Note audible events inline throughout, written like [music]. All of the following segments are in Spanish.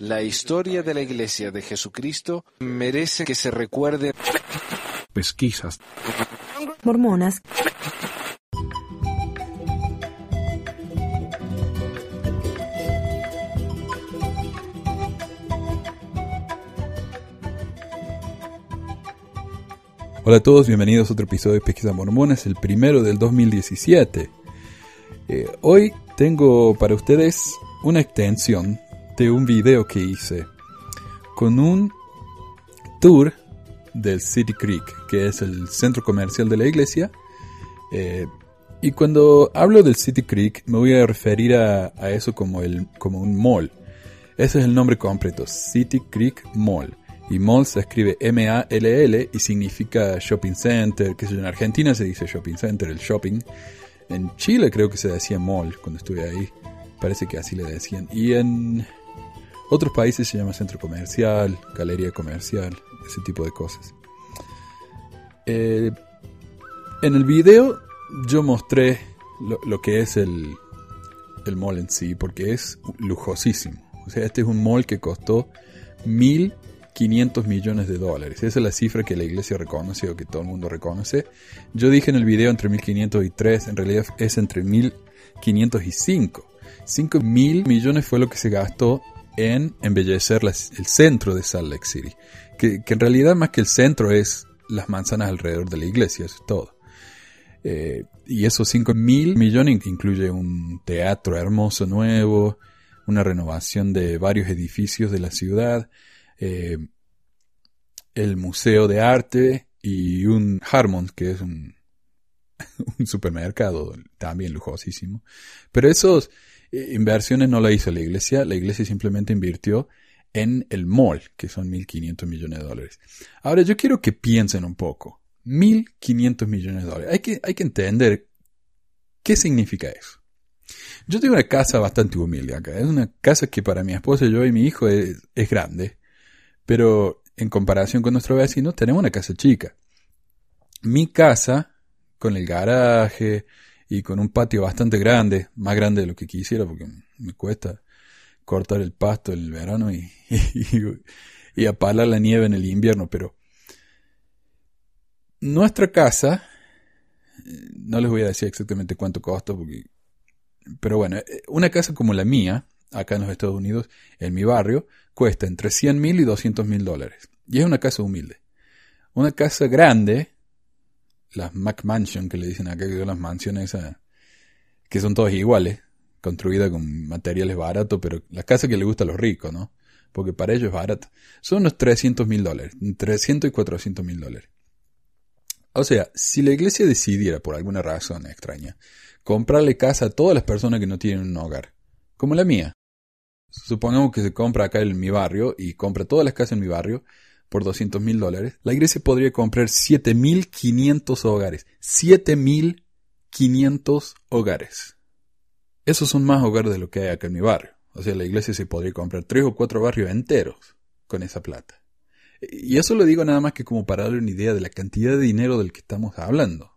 La historia de la Iglesia de Jesucristo merece que se recuerde. Pesquisas. Mormonas. Hola a todos, bienvenidos a otro episodio de Pesquisas Mormonas, el primero del 2017. Eh, hoy tengo para ustedes una extensión de un video que hice con un tour del City Creek, que es el centro comercial de la iglesia. Eh, y cuando hablo del City Creek me voy a referir a, a eso como, el, como un mall. Ese es el nombre completo, City Creek Mall. Y mall se escribe M-A-L-L y significa shopping center, que en Argentina se dice shopping center, el shopping. En Chile creo que se decía mall cuando estuve ahí. Parece que así le decían. Y en otros países se llama centro comercial, galería comercial, ese tipo de cosas. Eh, en el video yo mostré lo, que es el, el mall en sí, porque es lujosísimo. O sea, este es un mall que costó 1.500 millones de dólares. Esa es la cifra que la iglesia reconoce o que todo el mundo reconoce. Yo dije en el video entre 1.500 y 3, en realidad es entre 1.500 y 5. 5 mil millones fue lo que se gastó en embellecer el centro de Salt Lake City. Que, en realidad más que el centro es las manzanas alrededor de la iglesia, eso es todo. Eh, y esos 5 mil millones incluye un teatro hermoso nuevo, una renovación de varios edificios de la ciudad, eh, el Museo de Arte y un Harmon, que es un, [laughs] supermercado también lujosísimo. Pero esos inversiones no la hizo la iglesia, la iglesia simplemente invirtió en el mall, que son 1.500 millones de dólares. Ahora yo quiero que piensen un poco. 1.500 millones de dólares. Hay que, hay que entender qué significa eso. Yo tengo una casa bastante humilde acá. Es una casa que para mi esposa, yo y mi hijo es, es grande. Pero en comparación con nuestro vecino, tenemos una casa chica. Mi casa, con el garaje, y con un patio bastante grande, más grande de lo que quisiera porque me cuesta cortar el pasto en el verano y, [laughs] apalar la nieve en el invierno, pero nuestra casa, eh, no les voy a decir exactamente cuánto costó, pero bueno, eh, una casa como la mía, acá en los Estados Unidos, en mi barrio, cuesta entre 100 mil y 200 mil dólares. Y es una casa humilde. Una casa grande, las McMansion que le dicen acá, que son las mansiones que son todas iguales, construidas con materiales baratos, pero la casa que le gusta a los ricos, ¿no? Porque para ellos es barato. Son unos 300 mil dólares, 300 y 400 mil dólares. O sea, si la iglesia decidiera, por alguna razón extraña, comprarle casa a todas las personas que no tienen un hogar, como la mía, supongamos que se compra acá en mi barrio y compra todas las casas en mi barrio, por 200 mil dólares, la iglesia podría comprar 7.500 hogares. 7.500 hogares. Esos son más hogares de lo que hay acá en mi barrio. O sea, la iglesia se podría comprar tres o cuatro barrios enteros con esa plata. Y eso lo digo nada más que como para darle una idea de la cantidad de dinero del que estamos hablando.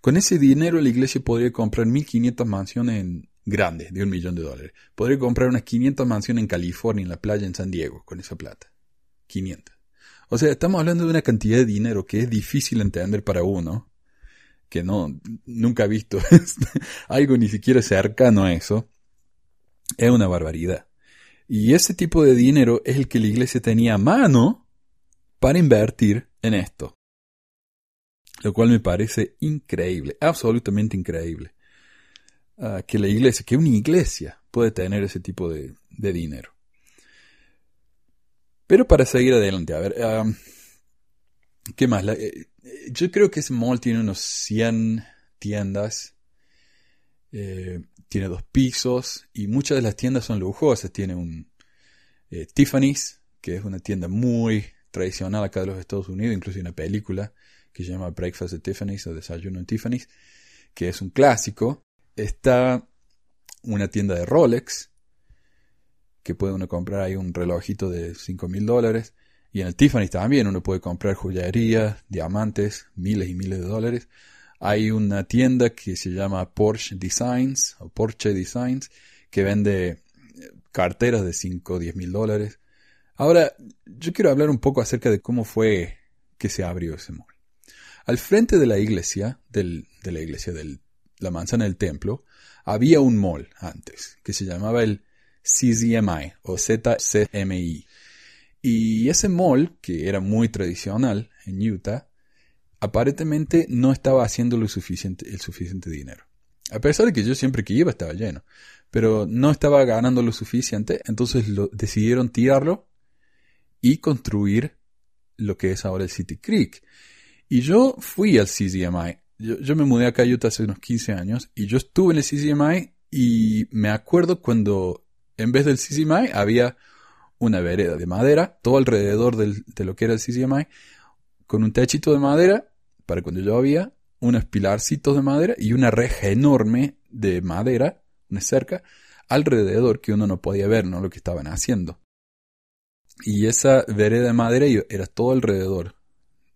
Con ese dinero la iglesia podría comprar 1.500 mansiones en grandes, de un millón de dólares. Podría comprar unas 500 mansiones en California, en la playa, en San Diego, con esa plata. 500. O sea, estamos hablando de una cantidad de dinero que es difícil entender para uno, que no, nunca ha visto [laughs] algo ni siquiera cercano a eso. Es una barbaridad. Y ese tipo de dinero es el que la iglesia tenía a mano para invertir en esto. Lo cual me parece increíble, absolutamente increíble. Ah, que la iglesia, que una iglesia puede tener ese tipo de dinero. Pero para seguir adelante, a ver, ¿qué más? Eh, yo creo que ese mall tiene unos 100 tiendas, eh, tiene dos pisos y muchas de las tiendas son lujosas. Tiene un eh, Tiffany's, que es una tienda muy tradicional acá de los Estados Unidos, incluso hay una película que se llama Breakfast at Tiffany's o Desayuno en Tiffany's, que es un clásico. Está una tienda de Rolex, que puede uno comprar ahí un relojito de 5 mil dólares. Y en el Tiffany también uno puede comprar joyería, diamantes, miles y miles de dólares. Hay una tienda que se llama Porsche Designs o Porsche Designs que vende eh, carteras de 5 o 10 mil dólares. Ahora, yo quiero hablar un poco acerca de cómo fue que se abrió ese mall. Al frente de la iglesia, del, de la iglesia de la manzana del templo, había un mall antes, que se llamaba el CZMI o ZCMI. Y ese mall, que era muy tradicional en Utah, aparentemente no estaba haciendo lo suficiente, el suficiente dinero. A pesar de que yo siempre que iba estaba lleno. Pero no estaba ganando lo suficiente, entonces decidieron tirarlo y construir lo que es ahora el City Creek. Y yo fui al CZMI. Yo, yo me mudé acá a Utah hace unos 15 años y yo estuve en el CZMI y me acuerdo cuando en vez del CCMI había una vereda de madera, todo alrededor de lo que era el CCMI, con un techito de madera para cuando llovía, unos pilarcitos de madera y una reja enorme de madera, una cerca, alrededor que uno no podía ver, ¿no? Lo que estaban haciendo. Y esa vereda de madera era todo alrededor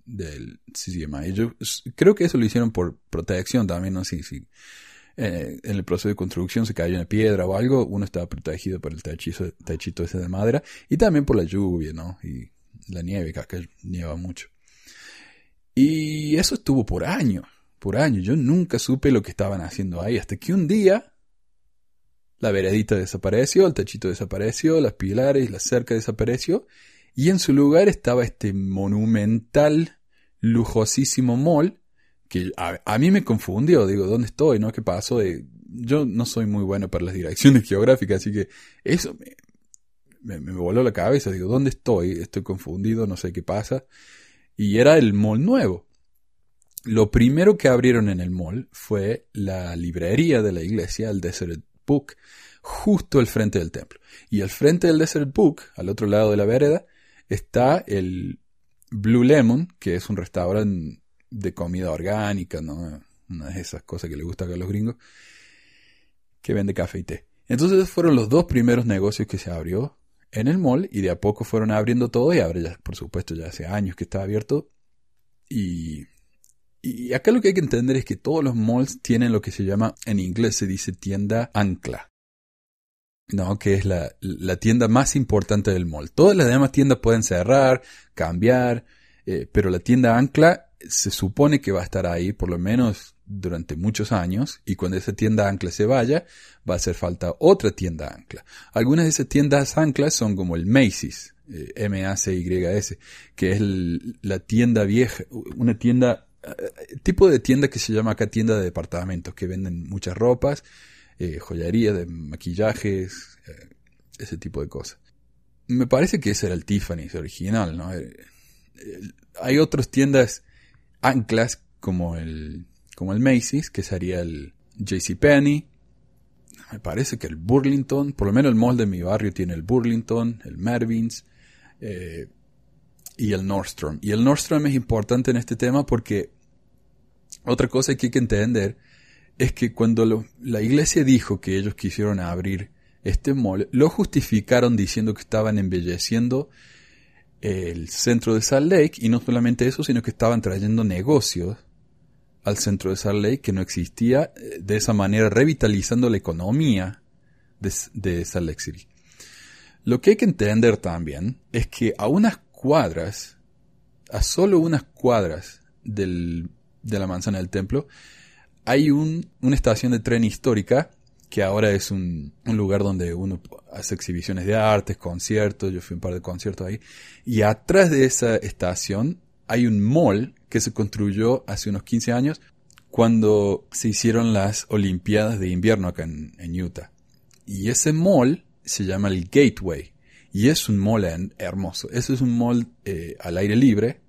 del CCMI. Yo creo que eso lo hicieron por protección también, no sé si eh, en el proceso de construcción se cayó una piedra o algo, uno estaba protegido por el techito, techito ese de madera y también por la lluvia, ¿no? Y la nieve, que acá nieva mucho. Y eso estuvo por años, por años. Yo nunca supe lo que estaban haciendo ahí, hasta que un día la veredita desapareció, el techito desapareció, las pilares, la cerca desapareció, y en su lugar estaba este monumental, lujosísimo mall que a, mí me confundió, digo, ¿dónde estoy? ¿No? ¿Qué pasó? yo no soy muy bueno para las direcciones [laughs] geográficas, así que eso me, me, voló la cabeza, digo, ¿dónde estoy? Estoy confundido, no sé qué pasa. Y era el mall nuevo. Lo primero que abrieron en el mall fue la librería de la iglesia, el Desert Book, justo al frente del templo. Y al frente del Desert Book, al otro lado de la vereda, está el Blue Lemon, que es un restaurante de comida orgánica, ¿no? Una de esas cosas que le gusta a los gringos, que vende café y té. Entonces fueron los dos primeros negocios que se abrió en el mall y de a poco fueron abriendo todo y ahora ya, por supuesto, ya hace años que está abierto. Y, y acá lo que hay que entender es que todos los malls tienen lo que se llama, en inglés se dice tienda ancla. ¿no? que es la, la tienda más importante del mall. Todas las demás tiendas pueden cerrar, cambiar, eh, pero la tienda ancla se supone que va a estar ahí por lo menos durante muchos años y cuando esa tienda ancla se vaya va a hacer falta otra tienda ancla. Algunas de esas tiendas anclas son como el Macy's, eh, M-A-C-Y-S, que es la tienda vieja, una tienda, eh, tipo de tienda que se llama acá tienda de departamentos, que venden muchas ropas, eh, joyería, de maquillajes, ese tipo de cosas. Me parece que ese era el Tiffany's original, ¿no? hay otras tiendas anclas como el, como el Macy's, que sería el JCPenney. Me parece que el Burlington, por lo menos el mall de mi barrio tiene el Burlington, el Mervyn's eh, y el Nordstrom. Y el Nordstrom es importante en este tema porque otra cosa que hay que entender es que cuando la iglesia dijo que ellos quisieron abrir este mall, lo justificaron diciendo que estaban embelleciendo el centro de Salt Lake y no solamente eso, sino que estaban trayendo negocios al centro de Salt Lake que no existía, eh, de esa manera revitalizando la economía de, Salt Lake City. Lo que hay que entender también es que a unas cuadras, a solo unas cuadras del, de la manzana del templo, hay un, una estación de tren histórica que ahora es un, lugar donde uno hace exhibiciones de artes, conciertos, yo fui a un par de conciertos ahí, y atrás de esa estación hay un mall que se construyó hace unos 15 años cuando se hicieron las Olimpiadas de invierno acá en, Utah. Y ese mall se llama el Gateway, y es un mall hermoso. Ese es un mall eh, al aire libre,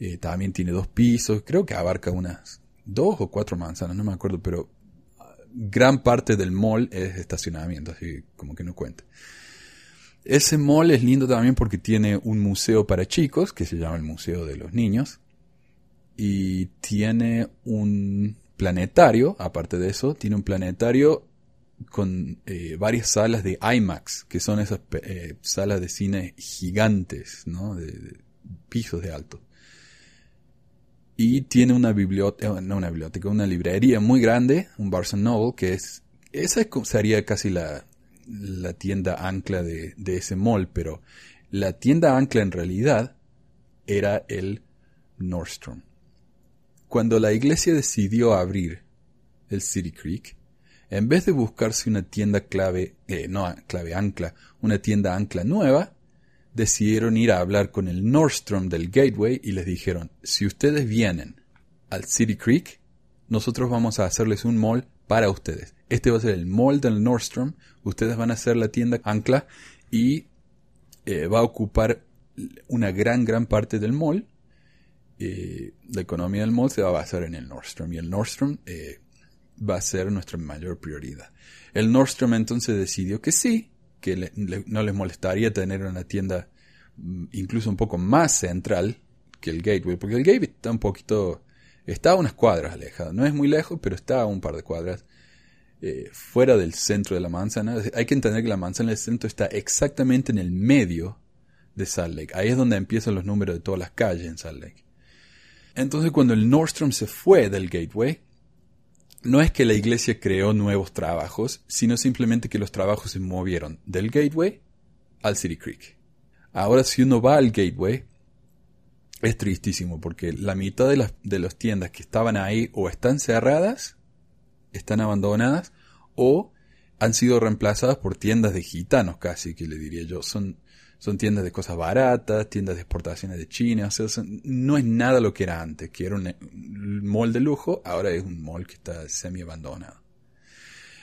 eh, también tiene dos pisos, creo que abarca unas dos o cuatro manzanas, no me acuerdo, pero gran parte del mall es estacionamiento, así como que no cuenta. Ese mall es lindo también porque tiene un museo para chicos, que se llama el Museo de los Niños, y tiene un planetario, aparte de eso, tiene un planetario con eh, varias salas de IMAX, que son esas eh, salas de cine gigantes, ¿no? de pisos de alto y tiene una biblioteca, no una biblioteca, una librería muy grande, un Barnes Noble, que es, esa sería casi la, la tienda ancla de, de ese mall, pero la tienda ancla en realidad era el Nordstrom. Cuando la iglesia decidió abrir el City Creek, en vez de buscarse una tienda clave, eh, no clave ancla, una tienda ancla nueva, decidieron ir a hablar con el Nordstrom del Gateway y les dijeron, si ustedes vienen al City Creek, nosotros vamos a hacerles un mall para ustedes. Este va a ser el mall del Nordstrom, ustedes van a hacer la tienda ancla y eh, va a ocupar una gran, gran parte del mall. Eh, la economía del mall se va a basar en el Nordstrom y el Nordstrom eh, va a ser nuestra mayor prioridad. El Nordstrom entonces decidió que sí, que no les molestaría tener una tienda mm, incluso un poco más central que el Gateway, porque el Gateway está un poquito, está a unas cuadras alejado, no es muy lejos, pero está a un par de cuadras eh, fuera del centro de la manzana. Hay que entender que la manzana del centro está exactamente en el medio de Salt Lake. Ahí es donde empiezan los números de todas las calles en Salt Lake. Entonces cuando el Nordstrom se fue del Gateway, no es que la iglesia creó nuevos trabajos, sino simplemente que los trabajos se movieron del Gateway al City Creek. Ahora si uno va al Gateway, es tristísimo porque la mitad de las, de las tiendas que estaban ahí o están cerradas, están abandonadas, o han sido reemplazadas por tiendas de gitanos casi, que le diría yo. Son son tiendas de cosas baratas, tiendas de exportaciones de China, no es nada lo que era antes, que era un, mall de lujo, ahora es un mall que está semi abandonado.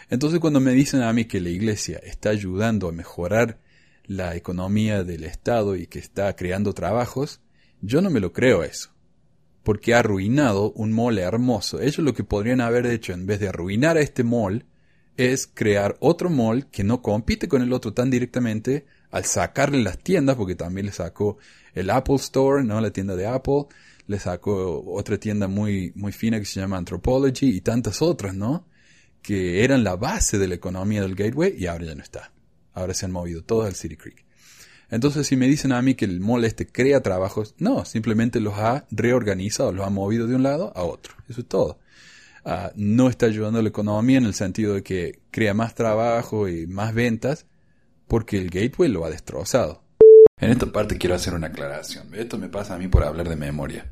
Entonces cuando me dicen a mí que la iglesia está ayudando a mejorar la economía del Estado y que está creando trabajos, yo no me lo creo eso. Porque ha arruinado un mall hermoso. Ellos lo que podrían haber hecho en vez de arruinar a este mall es crear otro mall que no compite con el otro tan directamente, al sacarle las tiendas, porque también le sacó el Apple Store, ¿no? La tienda de Apple, le sacó otra tienda muy, muy fina que se llama Anthropology y tantas otras, ¿no? Que eran la base de la economía del Gateway y ahora ya no está. Ahora se han movido todos al City Creek. Entonces, si me dicen a mí que el mall este crea trabajos, no, simplemente los ha reorganizado, los ha movido de un lado a otro. Eso es todo. Ah, no está ayudando a la economía en el sentido de que crea más trabajo y más ventas, porque el gateway lo ha destrozado. En esta parte quiero hacer una aclaración. Esto me pasa a mí por hablar de memoria.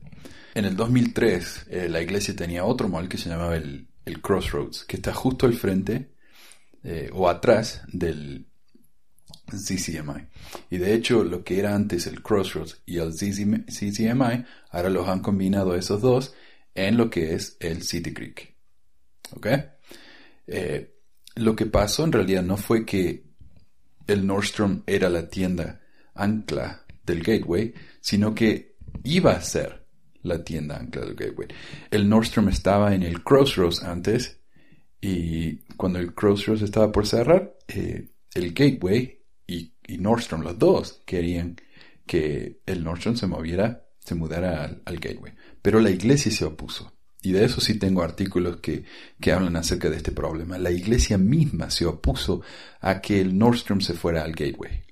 En el 2003, eh, la iglesia tenía otro mall que se llamaba el, Crossroads, que está justo al frente eh, o atrás del CCMI. Y de hecho, lo que era antes el Crossroads y el CCMI, ahora los han combinado esos dos en lo que es el City Creek. ¿Ok? Eh, lo que pasó en realidad no fue que el Nordstrom era la tienda ancla del Gateway, sino que iba a ser la tienda ancla del Gateway. El Nordstrom estaba en el Crossroads antes y cuando el Crossroads estaba por cerrar, eh, el Gateway y, Nordstrom, los dos, querían que el Nordstrom se moviera, se mudara al Gateway. Pero la iglesia se opuso. Y de eso sí tengo artículos que, que, hablan acerca de este problema. La iglesia misma se opuso a que el Nordstrom se fuera al Gateway.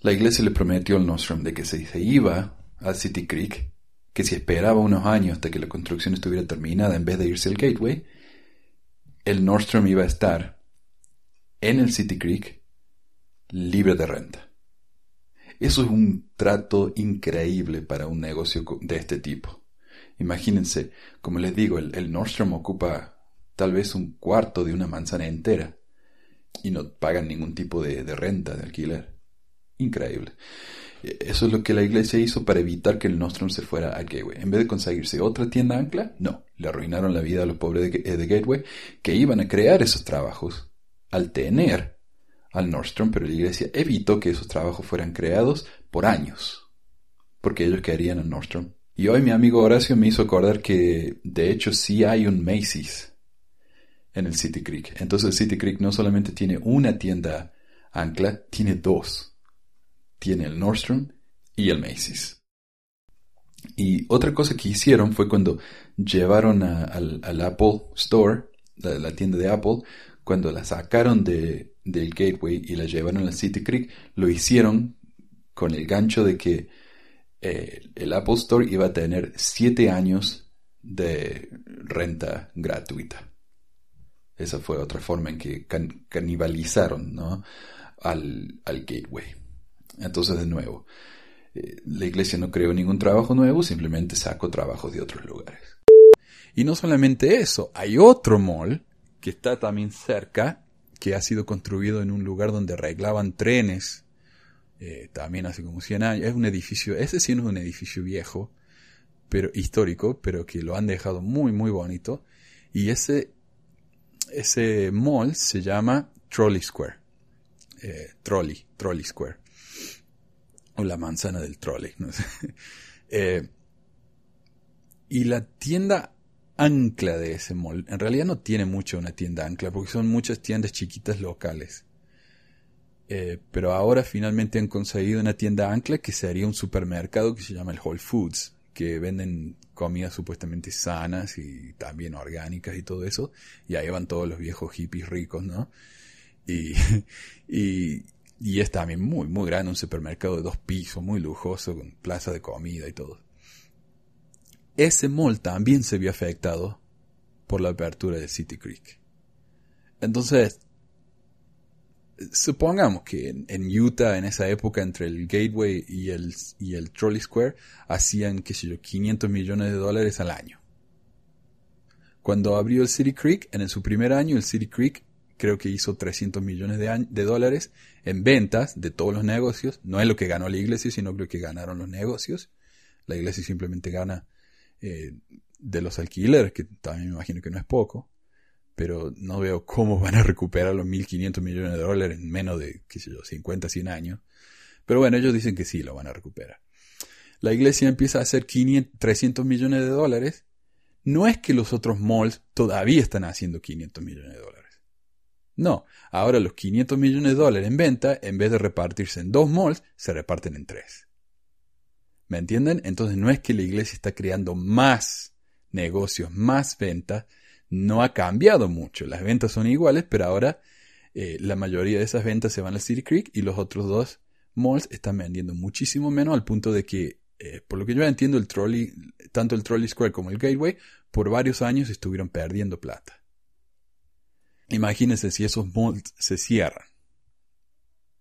La iglesia le prometió al Nordstrom de que si se iba al City Creek, que si esperaba unos años hasta que la construcción estuviera terminada en vez de irse al Gateway, el Nordstrom iba a estar en el City Creek libre de renta. Eso es un trato increíble para un negocio de este tipo. Imagínense, como les digo, el, Nordstrom ocupa tal vez un cuarto de una manzana entera y no pagan ningún tipo de, renta, de alquiler. Increíble. Eso es lo que la iglesia hizo para evitar que el Nordstrom se fuera a Gateway. En vez de conseguirse otra tienda ancla, no, le arruinaron la vida a los pobres de, de Gateway que iban a crear esos trabajos al tener al Nordstrom, pero la iglesia evitó que esos trabajos fueran creados por años, porque ellos querían al Nordstrom y hoy mi amigo Horacio me hizo acordar que de hecho sí hay un Macy's en el City Creek. Entonces City Creek no solamente tiene una tienda ancla, tiene dos. Tiene el Nordstrom y el Macy's. Y otra cosa que hicieron fue cuando llevaron al, Apple Store, la, tienda de Apple, cuando la sacaron de, del Gateway y la llevaron al City Creek, lo hicieron con el gancho de que eh, el Apple Store iba a tener 7 años de renta gratuita. Esa fue otra forma en que canibalizaron ¿no? al, gateway. Entonces, de nuevo, eh, la iglesia no creó ningún trabajo nuevo, simplemente sacó trabajos de otros lugares. Y no solamente eso, hay otro mall que está también cerca, que ha sido construido en un lugar donde arreglaban trenes, eh, también hace como 100 años. Es un edificio, ese sí no es un edificio viejo, pero histórico, pero que lo han dejado muy, muy bonito. Y ese, ese mall se llama Trolley Square. Eh, trolley, Trolley Square. O la manzana del trolley, no sé. [laughs] Eh, y la tienda ancla de ese mall, en realidad no tiene mucho una tienda ancla, porque son muchas tiendas chiquitas locales. Eh, pero ahora finalmente han conseguido una tienda ancla que sería un supermercado que se llama el Whole Foods, que venden comidas supuestamente sanas y también orgánicas y todo eso. Y ahí van todos los viejos hippies ricos, ¿no? Y, [laughs] y, y es también muy, muy grande, un supermercado de dos pisos, muy lujoso, con plaza de comida y todo ese mall también se vio afectado por la apertura de City Creek. Entonces, supongamos que en, Utah, en esa época, entre el Gateway y el, y el Trolley Square, hacían, qué sé yo, 500 millones de dólares al año. Cuando abrió el City Creek, en su primer año, el City Creek creo que hizo 300 millones de, de, dólares en ventas de todos los negocios. No es lo que ganó la iglesia, sino lo que ganaron los negocios. La iglesia simplemente gana eh, de los alquileres, que también me imagino que no es poco, pero no veo cómo van a recuperar los 1.500 millones de dólares en menos de, qué sé yo, 50, 100 años. Pero bueno, ellos dicen que sí lo van a recuperar. La iglesia empieza a hacer 500, 300 millones de dólares. No es que los otros malls todavía están haciendo 500 millones de dólares. No, ahora los 500 millones de dólares en venta, en vez de repartirse en dos malls, se reparten en tres. ¿Me entienden? Entonces no es que la iglesia está creando más negocios, más ventas, no ha cambiado mucho. Las ventas son iguales, pero ahora eh, la mayoría de esas ventas se van al City Creek y los otros dos malls están vendiendo muchísimo menos al punto de que, eh, por lo que yo entiendo, el trolley, tanto el Trolley Square como el Gateway, por varios años estuvieron perdiendo plata. Imagínense si esos malls se cierran.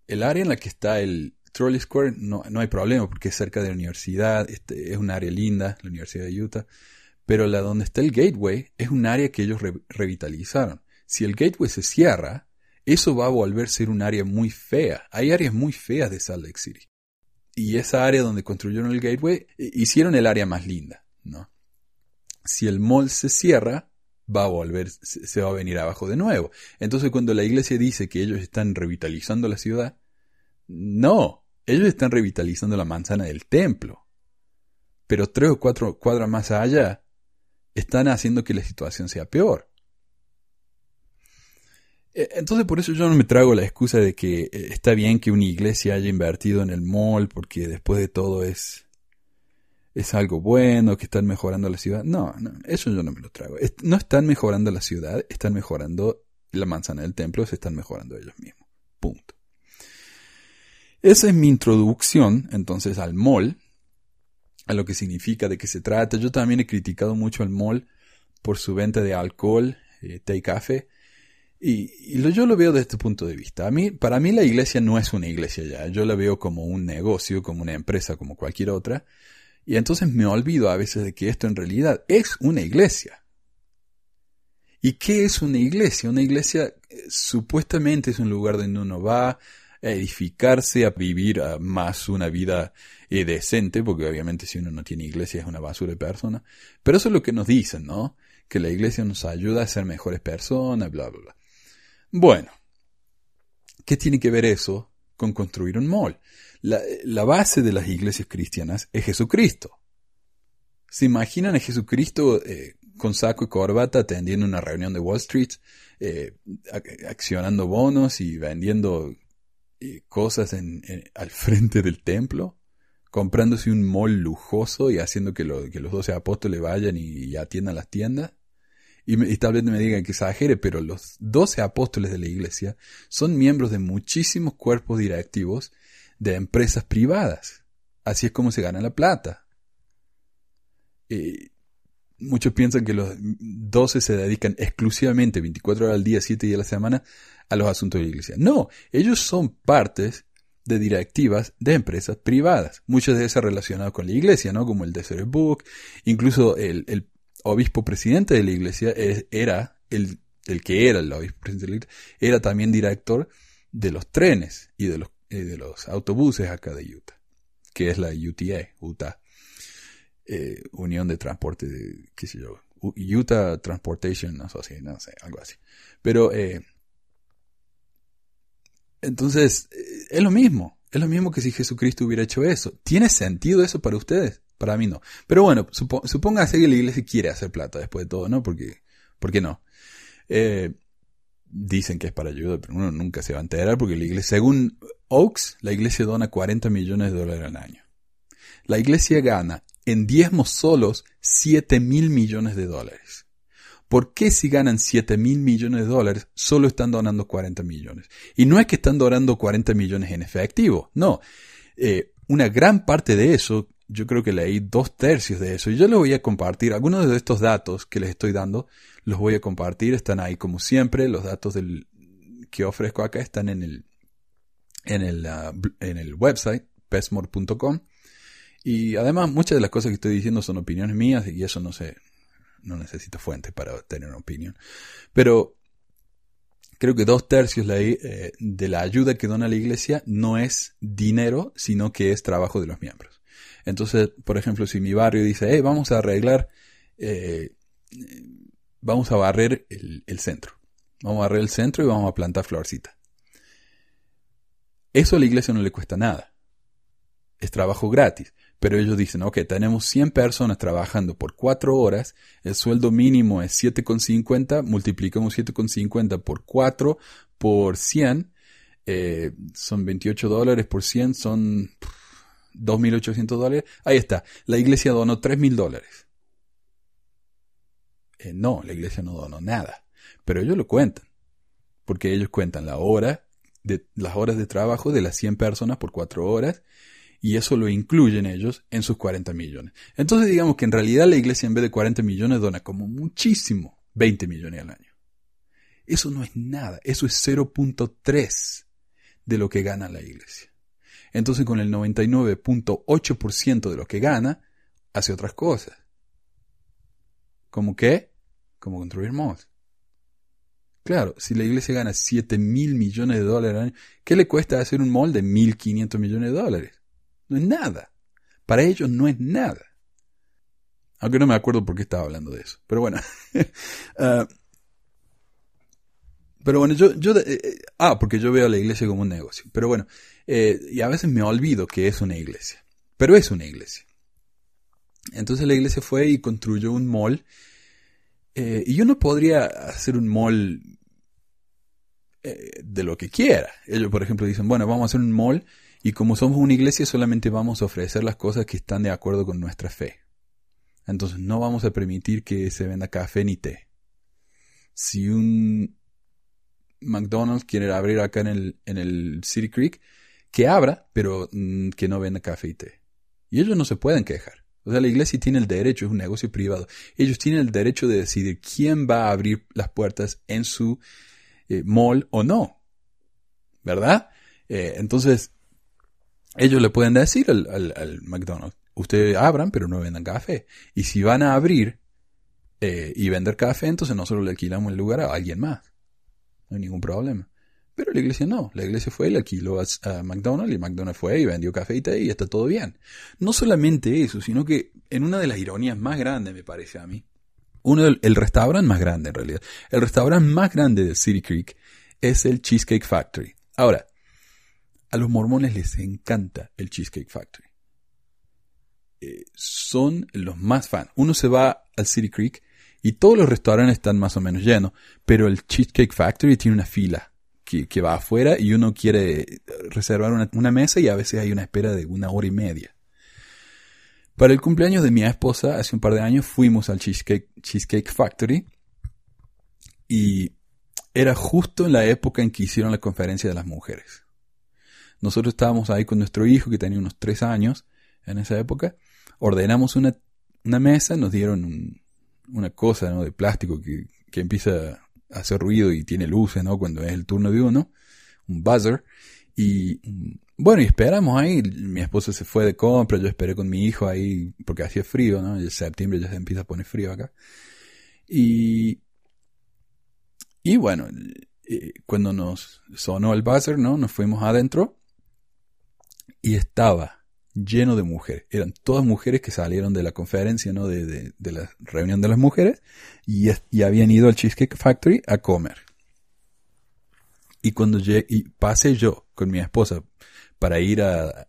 El área en la que está el, Trolley Square no, no hay problema porque es cerca de la universidad, este, es un área linda, la Universidad de Utah, pero la donde está el Gateway es un área que ellos revitalizaron. Si el Gateway se cierra, eso va a volver a ser un área muy fea. Hay áreas muy feas de Salt Lake City. Y esa área donde construyeron el Gateway, hicieron el área más linda, ¿no? Si el mall se cierra, va a volver, se va a venir abajo de nuevo. Entonces cuando la iglesia dice que ellos están revitalizando la ciudad, no, ellos están revitalizando la manzana del templo. Pero tres o cuatro cuadras más allá están haciendo que la situación sea peor. E, entonces por eso yo no me trago la excusa de que eh, está bien que una iglesia haya invertido en el mall porque después de todo es, es algo bueno, que están mejorando la ciudad. No, no, eso yo no me lo trago. No están mejorando la ciudad, están mejorando la manzana del templo, se están mejorando ellos mismos. Punto. Esa es mi introducción entonces al mall, a lo que significa, de qué se trata. Yo también he criticado mucho al mall por su venta de alcohol, eh, té y café. Y, yo lo veo desde este punto de vista. A mí, para mí la iglesia no es una iglesia ya. Yo la veo como un negocio, como una empresa, como cualquier otra. Y entonces me olvido a veces de que esto en realidad es una iglesia. ¿Y qué es una iglesia? Una iglesia eh, supuestamente es un lugar donde uno va a edificarse, a vivir más una vida eh, decente, porque obviamente si uno no tiene iglesia es una basura de persona. Pero eso es lo que nos dicen, ¿no? Que la iglesia nos ayuda a ser mejores personas, bla, bla, bla. Bueno, ¿qué tiene que ver eso con construir un mall? La, base de las iglesias cristianas es Jesucristo. ¿Se imaginan a Jesucristo eh, con saco y corbata atendiendo una reunión de Wall Street, eh, accionando bonos y vendiendo cosas en, al frente del templo, comprándose un mall lujoso y haciendo que, que los doce apóstoles vayan y, atiendan las tiendas. Y, tal vez me digan que exagere, pero los doce apóstoles de la iglesia son miembros de muchísimos cuerpos directivos de empresas privadas. Así es como se gana la plata. Muchos piensan que los 12 se dedican exclusivamente 24 horas al día, 7 días a la semana a los asuntos de la iglesia. No, ellos son partes de directivas de empresas privadas, muchas de esas relacionadas con la iglesia, ¿no? Como el Desert Book, incluso el, el obispo presidente de la iglesia era el, el que era el obispo presidente de la iglesia, era también director de los trenes y de los, eh, de los autobuses acá de Utah, que es la UTA, Utah, eh, Unión de Transporte, de, qué sé yo, Utah Transportation Association, no sé, algo así. Pero, eh, entonces, eh, es lo mismo, es lo mismo que si Jesucristo hubiera hecho eso. ¿Tiene sentido eso para ustedes? Para mí no. Pero bueno, supo, supóngase que la iglesia quiere hacer plata después de todo, ¿no? Porque, ¿por qué no? Dicen que es para ayuda, pero uno nunca se va a enterar porque la iglesia, según Oaks, la iglesia dona 40 millones de dólares al año. La iglesia gana en diezmos solos 7 mil millones de dólares. ¿Por qué si ganan 7 mil millones de dólares solo están donando 40 millones? Y no es que están donando 40 millones en efectivo, no. Eh, una gran parte de eso, yo creo que leí dos tercios de eso, y yo les voy a compartir algunos de estos datos que les estoy dando, los voy a compartir, están ahí como siempre, los datos del, que ofrezco acá están en el, en el, uh, en el website, pesmore.com. Y además muchas de las cosas que estoy diciendo son opiniones mías y eso no sé, no necesito fuente para tener una opinión. Pero creo que dos tercios eh, de la ayuda que dona la iglesia no es dinero, sino que es trabajo de los miembros. Entonces, por ejemplo, si mi barrio dice, hey, vamos a arreglar, eh, vamos a barrer el, el, centro. Vamos a barrer el centro y vamos a plantar florcita. Eso a la iglesia no le cuesta nada. Es trabajo gratis. Pero ellos dicen, ok, tenemos 100 personas trabajando por 4 horas, el sueldo mínimo es 7,50, multiplicamos 7,50 por 4 por 100, eh, son 28 dólares por 100, son 2.800 dólares. Ahí está, la iglesia donó 3.000 dólares. Eh, no, la iglesia no donó nada, pero ellos lo cuentan, porque ellos cuentan la hora, de, las horas de trabajo de las 100 personas por 4 horas, y eso lo incluyen ellos en sus 40 millones. Entonces digamos que en realidad la iglesia en vez de 40 millones dona como muchísimo 20 millones al año. Eso no es nada, eso es 0.3 de lo que gana la iglesia. Entonces con el 99.8% de lo que gana, hace otras cosas. ¿Cómo qué? Como construir malls. Claro, si la iglesia gana 7 mil millones de dólares al año, ¿qué le cuesta hacer un mall de 1.500 millones de dólares? No es nada. Para ellos no es nada. Aunque no me acuerdo por qué estaba hablando de eso. Pero bueno. uh, [laughs] pero bueno, yo... yo eh, ah, porque yo veo a la iglesia como un negocio. Pero bueno, eh, y a veces me olvido que es una iglesia. Pero es una iglesia. Entonces la iglesia fue y construyó un mall. Eh, y yo no podría hacer un mall de lo que quiera. Ellos, por ejemplo, dicen, bueno, vamos a hacer un mall y como somos una iglesia solamente vamos a ofrecer las cosas que están de acuerdo con nuestra fe. Entonces no vamos a permitir que se venda café ni té. Si un McDonald's quiere abrir acá en el, en el City Creek, que abra, pero mm, que no venda café y té. Y ellos no se pueden quejar. O sea, la iglesia tiene el derecho, es un negocio privado. Ellos tienen el derecho de decidir quién va a abrir las puertas en su eh, mall o no. ¿Verdad? Eh, entonces, ellos le pueden decir al, al, McDonald's, ustedes abran, pero no vendan café. Y si van a abrir eh, y vender café, entonces nosotros le alquilamos el lugar a alguien más. No hay ningún problema. Pero la iglesia no. La iglesia fue y le alquiló a, McDonald's y McDonald's fue y vendió café y té y está todo bien. No solamente eso, sino que en una de las ironías más grandes, me parece a mí, uno del, el restaurante más grande en realidad, el restaurante más grande de City Creek es el Cheesecake Factory. Ahora, a los mormones les encanta el Cheesecake Factory. Eh, son los más fans. Uno se va al City Creek y todos los restaurantes están más o menos llenos, pero el Cheesecake Factory tiene una fila que, va afuera y uno quiere reservar una, una, mesa y a veces hay una espera de una hora y media. Para el cumpleaños de mi esposa, hace un par de años, fuimos al Cheesecake, Cheesecake Factory y era justo en la época en que hicieron la conferencia de las mujeres. Nosotros estábamos ahí con nuestro hijo que tenía unos tres años en esa época. Ordenamos una, una mesa, nos dieron un, una cosa de plástico que, que empieza a hacer ruido y tiene luces ¿no? cuando es el turno de uno, un buzzer. Y bueno, y esperamos ahí. Mi esposa se fue de compra, yo esperé con mi hijo ahí porque hacía frío, ¿no? En septiembre ya se empieza a poner frío acá. Y, y bueno, eh, cuando nos sonó el buzzer, ¿no? Nos fuimos adentro y estaba lleno de mujeres. Eran todas mujeres que salieron de la conferencia, ¿no? De, de, de la reunión de las mujeres y, y, habían ido al Cheesecake Factory a comer. Y cuando llegué, y pasé yo con mi esposa para ir a,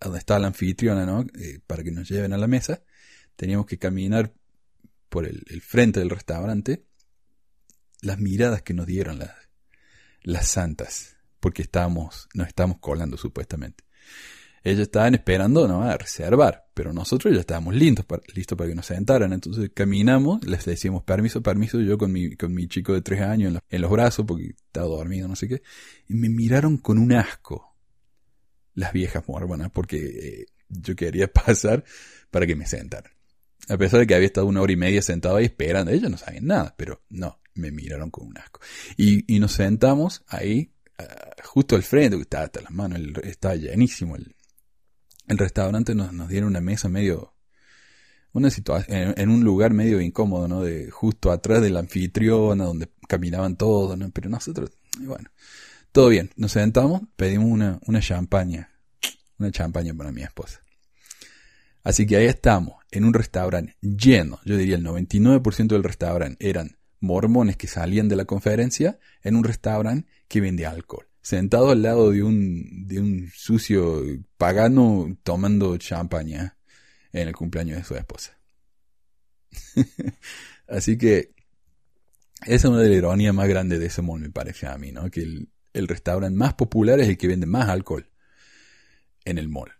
donde estaba la anfitriona, ¿no? Eh, para que nos lleven a la mesa, teníamos que caminar por el, el frente del restaurante las miradas que nos dieron las, las santas, porque estábamos, nos estábamos colando supuestamente. Ellos estaban esperando ¿no? a reservar, pero nosotros ya estábamos para, listos para que nos sentaran. Entonces caminamos, les decíamos permiso, permiso, yo con mi, con mi chico de tres años en los, en los brazos, porque estaba dormido, no sé qué, y me miraron con un asco las viejas mormonas, porque eh, yo quería [laughs] pasar para que me sentaran. A pesar de que había estado una hora y media sentado ahí esperando, ellos no sabían nada, pero no, me miraron con un asco. Y, y nos sentamos ahí, uh, justo al frente, que estaba hasta las manos, estaba llenísimo el, el restaurante, nos, nos, dieron una mesa medio, una situación, en, un lugar medio incómodo, ¿no? De justo atrás de la donde caminaban todos, ¿no? Pero nosotros, bueno, todo bien, nos sentamos, pedimos una, una champaña, una champaña para mi esposa. Así que ahí estamos, en un restaurante lleno, yo diría el 99% del restaurante eran mormones que salían de la conferencia en un restaurante que vende alcohol. Sentado al lado de un, de un sucio pagano tomando champaña en el cumpleaños de su esposa. [laughs] Así que esa es una de las ironías más grandes de ese mall, me parece a mí, ¿no? Que el, el restaurante más popular es el que vende más alcohol en el mall.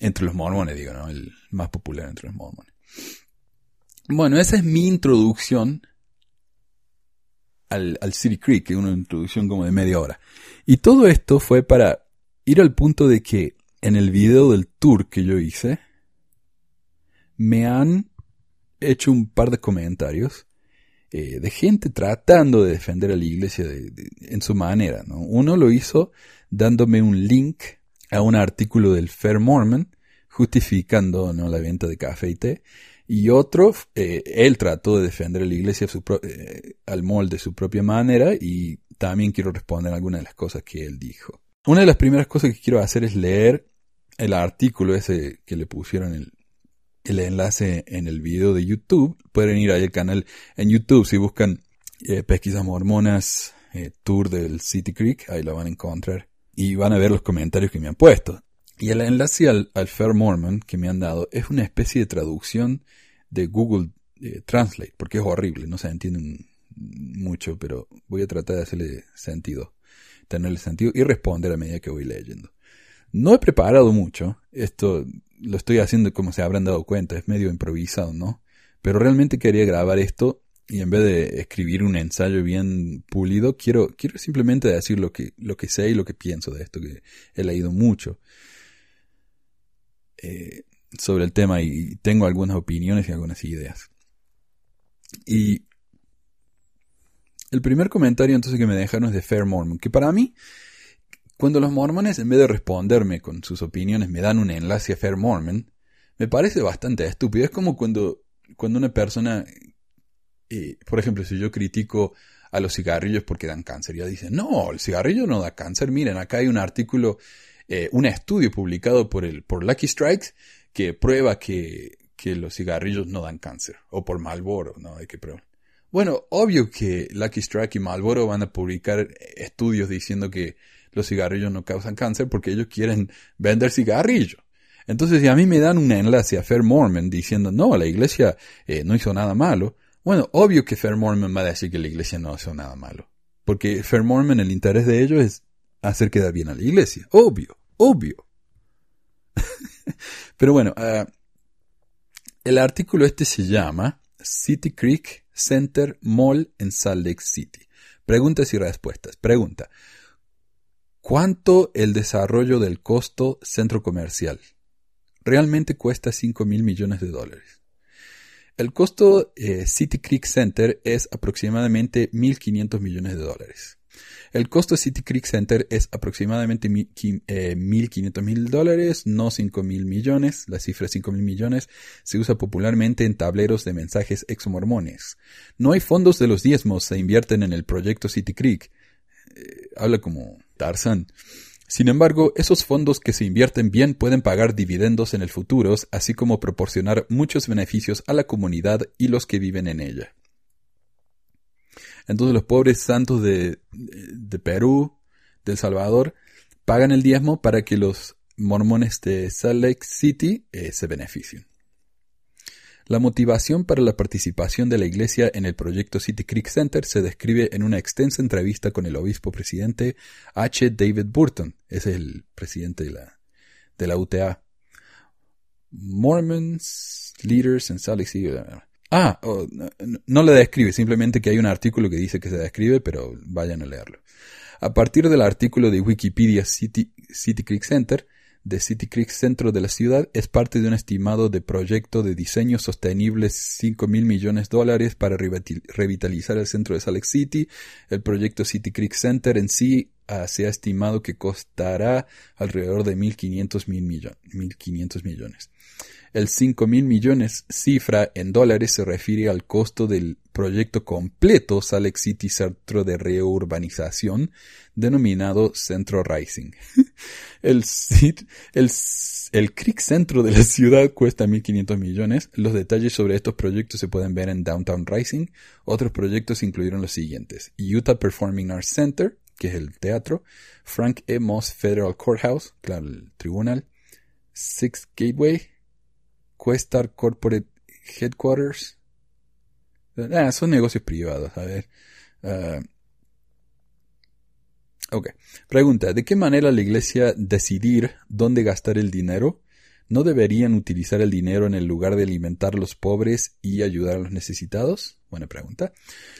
Entre los mormones, digo, ¿no? El más popular entre los mormones. Bueno, esa es mi introducción al, City Creek, que es una introducción como de media hora. Y todo esto fue para ir al punto de que en el video del tour que yo hice, me han hecho un par de comentarios eh, de gente tratando de defender a la iglesia de, en su manera. ¿no? Uno lo hizo dándome un link a un artículo del Fair Mormon justificando ¿no? la venta de café y té. Y otro, eh, él trató de defender a la iglesia eh, al molde de su propia manera y también quiero responder algunas de las cosas que él dijo. Una de las primeras cosas que quiero hacer es leer el artículo ese que le pusieron el, el enlace en el video de YouTube. Pueden ir ahí al canal en YouTube si buscan eh, pesquisas mormonas, eh, tour del City Creek, ahí lo van a encontrar. Y van a ver los comentarios que me han puesto. Y el enlace al, al, Fair Mormon que me han dado es una especie de traducción de Google eh, Translate, porque es horrible, no se entiende mucho, pero voy a tratar de hacerle sentido, tenerle sentido y responder a medida que voy leyendo. No he preparado mucho, esto lo estoy haciendo como se habrán dado cuenta, es medio improvisado, ¿no? Pero realmente quería grabar esto y en vez de escribir un ensayo bien pulido, quiero, quiero simplemente decir lo que, lo que sé y lo que pienso de esto, que he leído mucho eh, sobre el tema y tengo algunas opiniones y algunas ideas. Y el primer comentario entonces que me dejaron es de Fair Mormon, que para mí, cuando los mormones en vez de responderme con sus opiniones me dan un enlace a Fair Mormon, me parece bastante estúpido. Es como cuando, cuando una persona, eh, por ejemplo, si yo critico a los cigarrillos porque dan cáncer, ya dicen, no, el cigarrillo no da cáncer. Miren, acá hay un artículo eh, un estudio publicado por, el, por Lucky Strikes que prueba que, que los cigarrillos no dan cáncer. O por Marlboro, ¿no? Hay que probar. Bueno, obvio que Lucky Strike y Marlboro van a publicar estudios diciendo que los cigarrillos no causan cáncer porque ellos quieren vender cigarrillos. Entonces, si a mí me dan un enlace a Fair Mormon diciendo, no, la iglesia eh, no hizo nada malo, bueno, obvio que Fair Mormon va a decir que la iglesia no hizo nada malo. Porque Fair Mormon, el interés de ellos es hacer quedar bien a la iglesia. Obvio, obvio. [laughs] Pero bueno, uh, el artículo este se llama City Creek Center Mall en Salt Lake City. Preguntas y respuestas. Pregunta. ¿Cuánto el desarrollo del costo centro comercial? Realmente cuesta 5 mil millones de dólares. El costo eh, City Creek Center es aproximadamente 1.500 millones de dólares. El costo de City Creek Center es aproximadamente 1.500 mil dólares, no 5.000 millones. La cifra 5.000 millones se usa popularmente en tableros de mensajes exomormones. No hay fondos de los diezmos se invierten en el proyecto City Creek. Eh, habla como Tarzan. Sin embargo, esos fondos que se invierten bien pueden pagar dividendos en el futuro, así como proporcionar muchos beneficios a la comunidad y los que viven en ella. Entonces los pobres santos de, Perú, de El Salvador, pagan el diezmo para que los mormones de Salt Lake City eh, se beneficien. La motivación para la participación de la iglesia en el proyecto City Creek Center se describe en una extensa entrevista con el obispo presidente H. David Burton, es el presidente de la, de la UTA. Mormons, Leaders in Salt Lake City. Ah, oh, no, le describe, simplemente que hay un artículo que dice que se describe, pero vayan a leerlo. A partir del artículo de Wikipedia City, City Creek Center, de City Creek Centro de la ciudad es parte de un estimado de proyecto de diseño sostenible 5 mil millones de dólares para revitalizar el centro de Salt Lake City. El proyecto City Creek Center en sí ah, se ha estimado que costará alrededor de 1.500 mil millones. El 5 mil millones cifra en dólares se refiere al costo del proyecto completo Salt City Centro de Reurbanización, denominado Centro Rising. [laughs] el, el, el Creek Centro de la ciudad cuesta 1.500 millones. Los detalles sobre estos proyectos se pueden ver en Downtown Rising. Otros proyectos incluyeron los siguientes. Utah Performing Arts Center, que es el teatro. Frank E. Moss Federal Courthouse, claro, el tribunal. Six Gateway, Questar Corporate Headquarters. Ah, son negocios privados, a ver. Uh, ok. Pregunta, ¿de qué manera la iglesia decidir dónde gastar el dinero? ¿No deberían utilizar el dinero en el lugar de alimentar a los pobres y ayudar a los necesitados? Buena pregunta.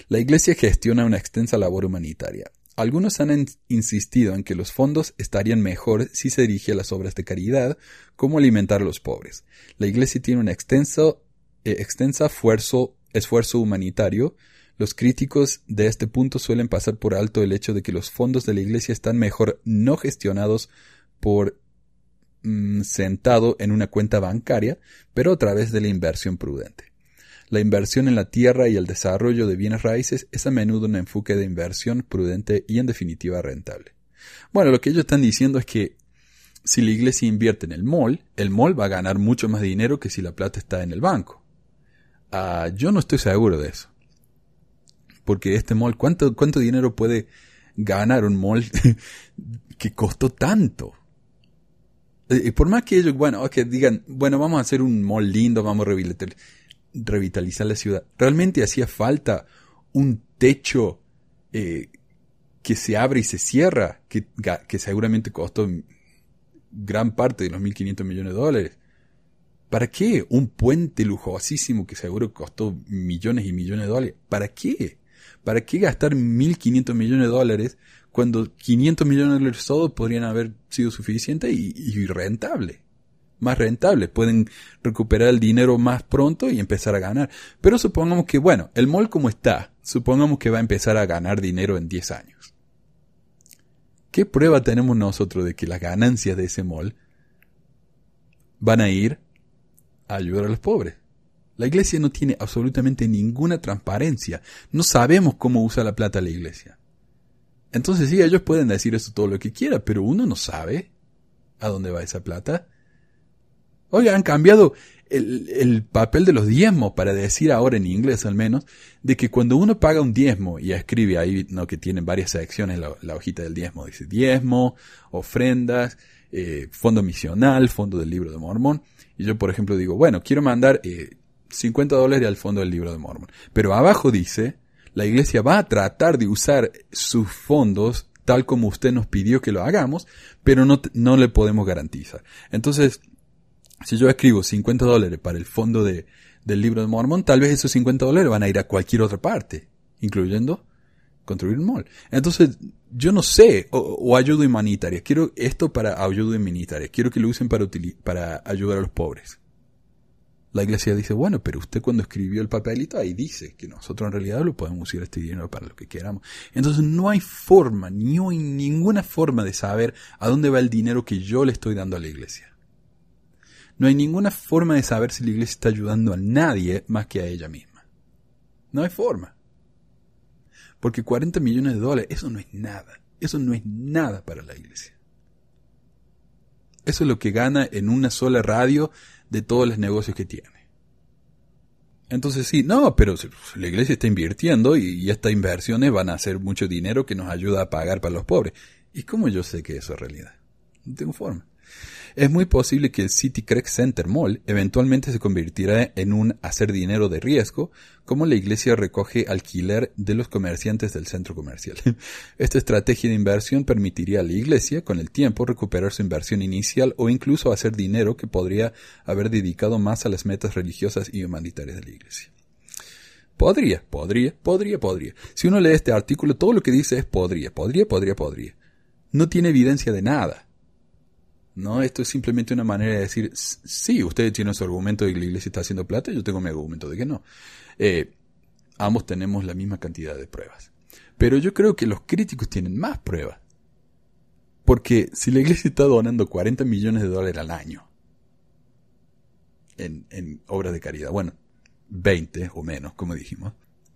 La iglesia gestiona una extensa labor humanitaria. Algunos han insistido en que los fondos estarían mejor si se dirige a las obras de caridad, como alimentar a los pobres. La Iglesia tiene un extenso, eh, esfuerzo, esfuerzo humanitario. Los críticos de este punto suelen pasar por alto el hecho de que los fondos de la Iglesia están mejor no gestionados por mm, sentado en una cuenta bancaria, pero a través de la inversión prudente. La inversión en la tierra y el desarrollo de bienes raíces es a menudo un enfoque de inversión prudente y en definitiva rentable. Bueno, lo que ellos están diciendo es que si la iglesia invierte en el mall, el mall va a ganar mucho más dinero que si la plata está en el banco. Ah, yo no estoy seguro de eso. Porque este mall, ¿cuánto, cuánto dinero puede ganar un mall [laughs] que costó tanto? Y eh, por más que ellos, bueno, que digan, bueno, vamos a hacer un mall lindo, vamos a revitalizar la ciudad. Realmente hacía falta un techo eh, que se abre y se cierra, que, que seguramente costó gran parte de los 1.500 millones de dólares. ¿Para qué? Un puente lujosísimo que seguro costó millones y millones de dólares. ¿Para qué? ¿Para qué gastar 1.500 millones de dólares cuando 500 millones de dólares todos podrían haber sido suficientes y, y rentable? Más rentable, pueden recuperar el dinero más pronto y empezar a ganar. Pero supongamos que, bueno, el mall como está, supongamos que va a empezar a ganar dinero en 10 años. ¿Qué prueba tenemos nosotros de que las ganancias de ese mall van a ir a ayudar a los pobres? La iglesia no tiene absolutamente ninguna transparencia. No sabemos cómo usa la plata la iglesia. Entonces sí, ellos pueden decir eso todo lo que quiera, pero uno no sabe a dónde va esa plata. Oiga, han cambiado el, papel de los diezmos para decir ahora en inglés al menos, de que cuando uno paga un diezmo y escribe ahí, ¿no? que tienen varias secciones la, hojita del diezmo, dice diezmo, ofrendas, eh, fondo misional, fondo del libro de Mormón, y yo por ejemplo digo, bueno, quiero mandar 50 eh, dólares al fondo del libro de Mormón, pero abajo dice, la iglesia va a tratar de usar sus fondos tal como usted nos pidió que lo hagamos, pero no, no le podemos garantizar. Entonces, si yo escribo 50 dólares para el fondo de, del libro de Mormon, tal vez esos 50 dólares van a ir a cualquier otra parte, incluyendo construir un mall. Entonces, yo no sé, o, ayuda humanitaria, quiero esto para ayuda humanitaria, quiero que lo usen para, para ayudar a los pobres. La iglesia dice, bueno, pero usted cuando escribió el papelito ahí dice que nosotros en realidad lo podemos usar este dinero para lo que queramos. Entonces no hay forma, ni hay ninguna forma de saber a dónde va el dinero que yo le estoy dando a la iglesia. No hay ninguna forma de saber si la iglesia está ayudando a nadie más que a ella misma. No hay forma. Porque 40 millones de dólares, eso no es nada. Eso no es nada para la iglesia. Eso es lo que gana en una sola radio de todos los negocios que tiene. Entonces sí, no, pero la iglesia está invirtiendo y, estas inversiones van a hacer mucho dinero que nos ayuda a pagar para los pobres. ¿Y cómo yo sé que eso es realidad? No tengo forma es muy posible que el City Creek Center Mall eventualmente se convirtiera en un hacer dinero de riesgo, como la iglesia recoge alquiler de los comerciantes del centro comercial. [laughs] Esta estrategia de inversión permitiría a la iglesia, con el tiempo, recuperar su inversión inicial o incluso hacer dinero que podría haber dedicado más a las metas religiosas y humanitarias de la iglesia. Podría, podría, podría, podría. Si uno lee este artículo, todo lo que dice es podría, podría, podría, podría. No tiene evidencia de nada. ¿No? Esto es simplemente una manera de decir, sí, ustedes tienen su argumento de que la iglesia está haciendo plata, yo tengo mi argumento de que no. Eh, ambos tenemos la misma cantidad de pruebas. Pero yo creo que los críticos tienen más pruebas. Porque si la iglesia está donando 40 millones de dólares al año en, en obras de caridad, bueno, 20 o menos, como dijimos,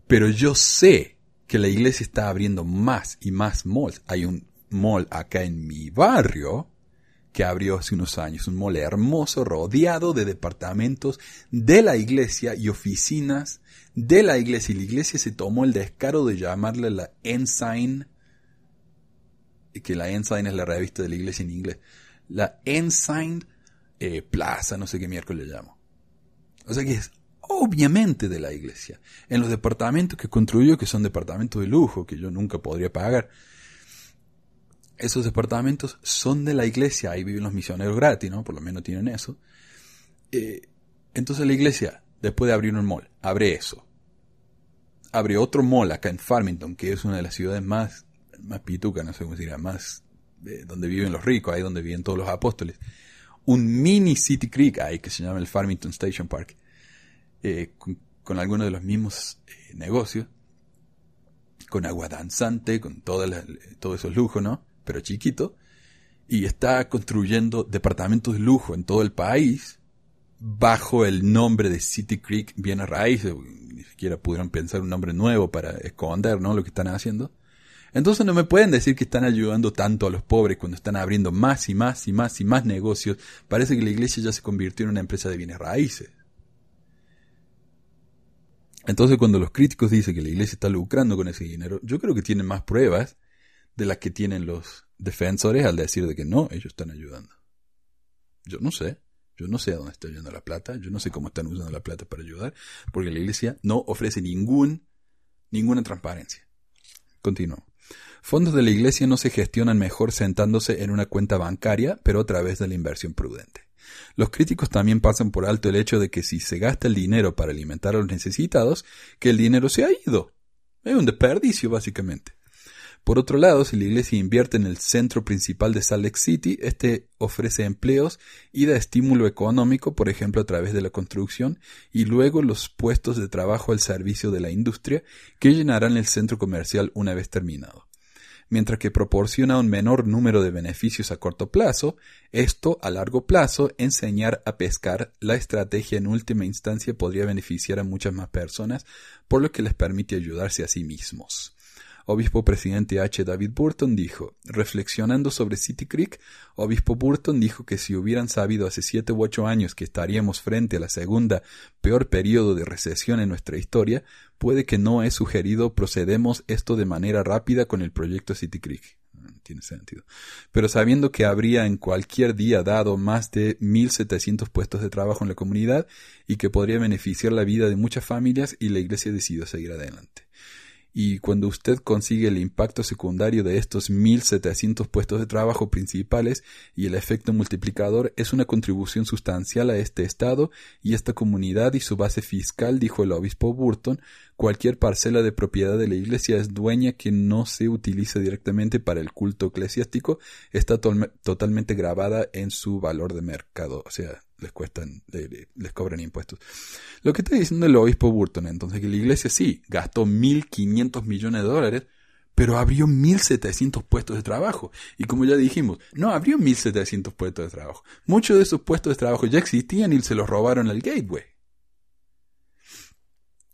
pero yo sé que la iglesia está abriendo más y más malls. Hay un mall acá en mi barrio que abrió hace unos años, un mole hermoso rodeado de departamentos de la iglesia y oficinas de la iglesia. Y la iglesia se tomó el descaro de llamarle la Ensign, que la Ensign es la revista de la iglesia en inglés, la Ensign eh, Plaza, no sé qué miércoles le llamo. O sea que es obviamente de la iglesia. En los departamentos que construyó, que son departamentos de lujo, que yo nunca podría pagar, esos departamentos son de la iglesia, ahí viven los misioneros gratis, ¿no? Por lo menos tienen eso. Eh, entonces la iglesia, después de abrir un mall, abre eso. Abre otro mall acá en Farmington, que es una de las ciudades más, más pitucas, no sé cómo se dirá, más eh, donde viven los ricos, ahí donde viven todos los apóstoles. Un mini City Creek ahí que se llama el Farmington Station Park, eh, con, algunos de los mismos negocios, con agua danzante, con todos esos lujos, ¿no? Pero chiquito, y está construyendo departamentos de lujo en todo el país bajo el nombre de City Creek bien a raíz, ni siquiera pudieron pensar un nombre nuevo para esconder ¿no? lo que están haciendo. Entonces no me pueden decir que están ayudando tanto a los pobres cuando están abriendo más y más y más y más negocios. Parece que la iglesia ya se convirtió en una empresa de bienes raíces. Entonces cuando los críticos dicen que la iglesia está lucrando con ese dinero, yo creo que tienen más pruebas de las que tienen los defensores al decir de que no, ellos están ayudando. Yo no sé. Yo no sé a dónde está yendo la plata, yo no sé cómo están usando la plata para ayudar, porque la iglesia no ofrece ningún, ninguna transparencia. Continúo. Fondos de la iglesia no se gestionan mejor sentándose en una cuenta bancaria, pero a través de la inversión prudente. Los críticos también pasan por alto el hecho de que si se gasta el dinero para alimentar a los necesitados, que el dinero se ha ido. Es un desperdicio, básicamente. Por otro lado, si la iglesia invierte en el centro principal de Salt Lake City, este ofrece empleos y da estímulo económico, por ejemplo, a través de la construcción, y luego los puestos de trabajo al servicio de la industria que llenarán el centro comercial una vez terminado. Mientras que proporciona un menor número de beneficios a corto plazo, esto a largo plazo, enseñar a pescar, la estrategia en última instancia podría beneficiar a muchas más personas, por lo que les permite ayudarse a sí mismos obispo presidente H. David Burton dijo, reflexionando sobre City Creek, obispo Burton dijo que si hubieran sabido hace siete u ocho años que estaríamos frente a la segunda peor periodo de recesión en nuestra historia, puede que no he sugerido procedemos esto de manera rápida con el proyecto City Creek tiene sentido. Pero sabiendo que habría en cualquier día dado más de 1.700 puestos de trabajo en la comunidad y que podría beneficiar la vida de muchas familias y la iglesia decidió seguir adelante y cuando usted consigue el impacto secundario de estos 1.700 puestos de trabajo principales y el efecto multiplicador es una contribución sustancial a este Estado y esta comunidad y su base fiscal, dijo el obispo Burton, cualquier parcela de propiedad de la Iglesia es dueña que no se utilice directamente para el culto eclesiástico, está totalmente grabada en su valor de mercado, les cuestan, les cobran impuestos. Lo que está diciendo el obispo Burton, entonces, que la iglesia sí gastó 1.500 millones de dólares, pero abrió 1.700 puestos de trabajo. Y como ya dijimos, no abrió 1.700 puestos de trabajo. Muchos de esos puestos de trabajo ya existían y se los robaron al Gateway.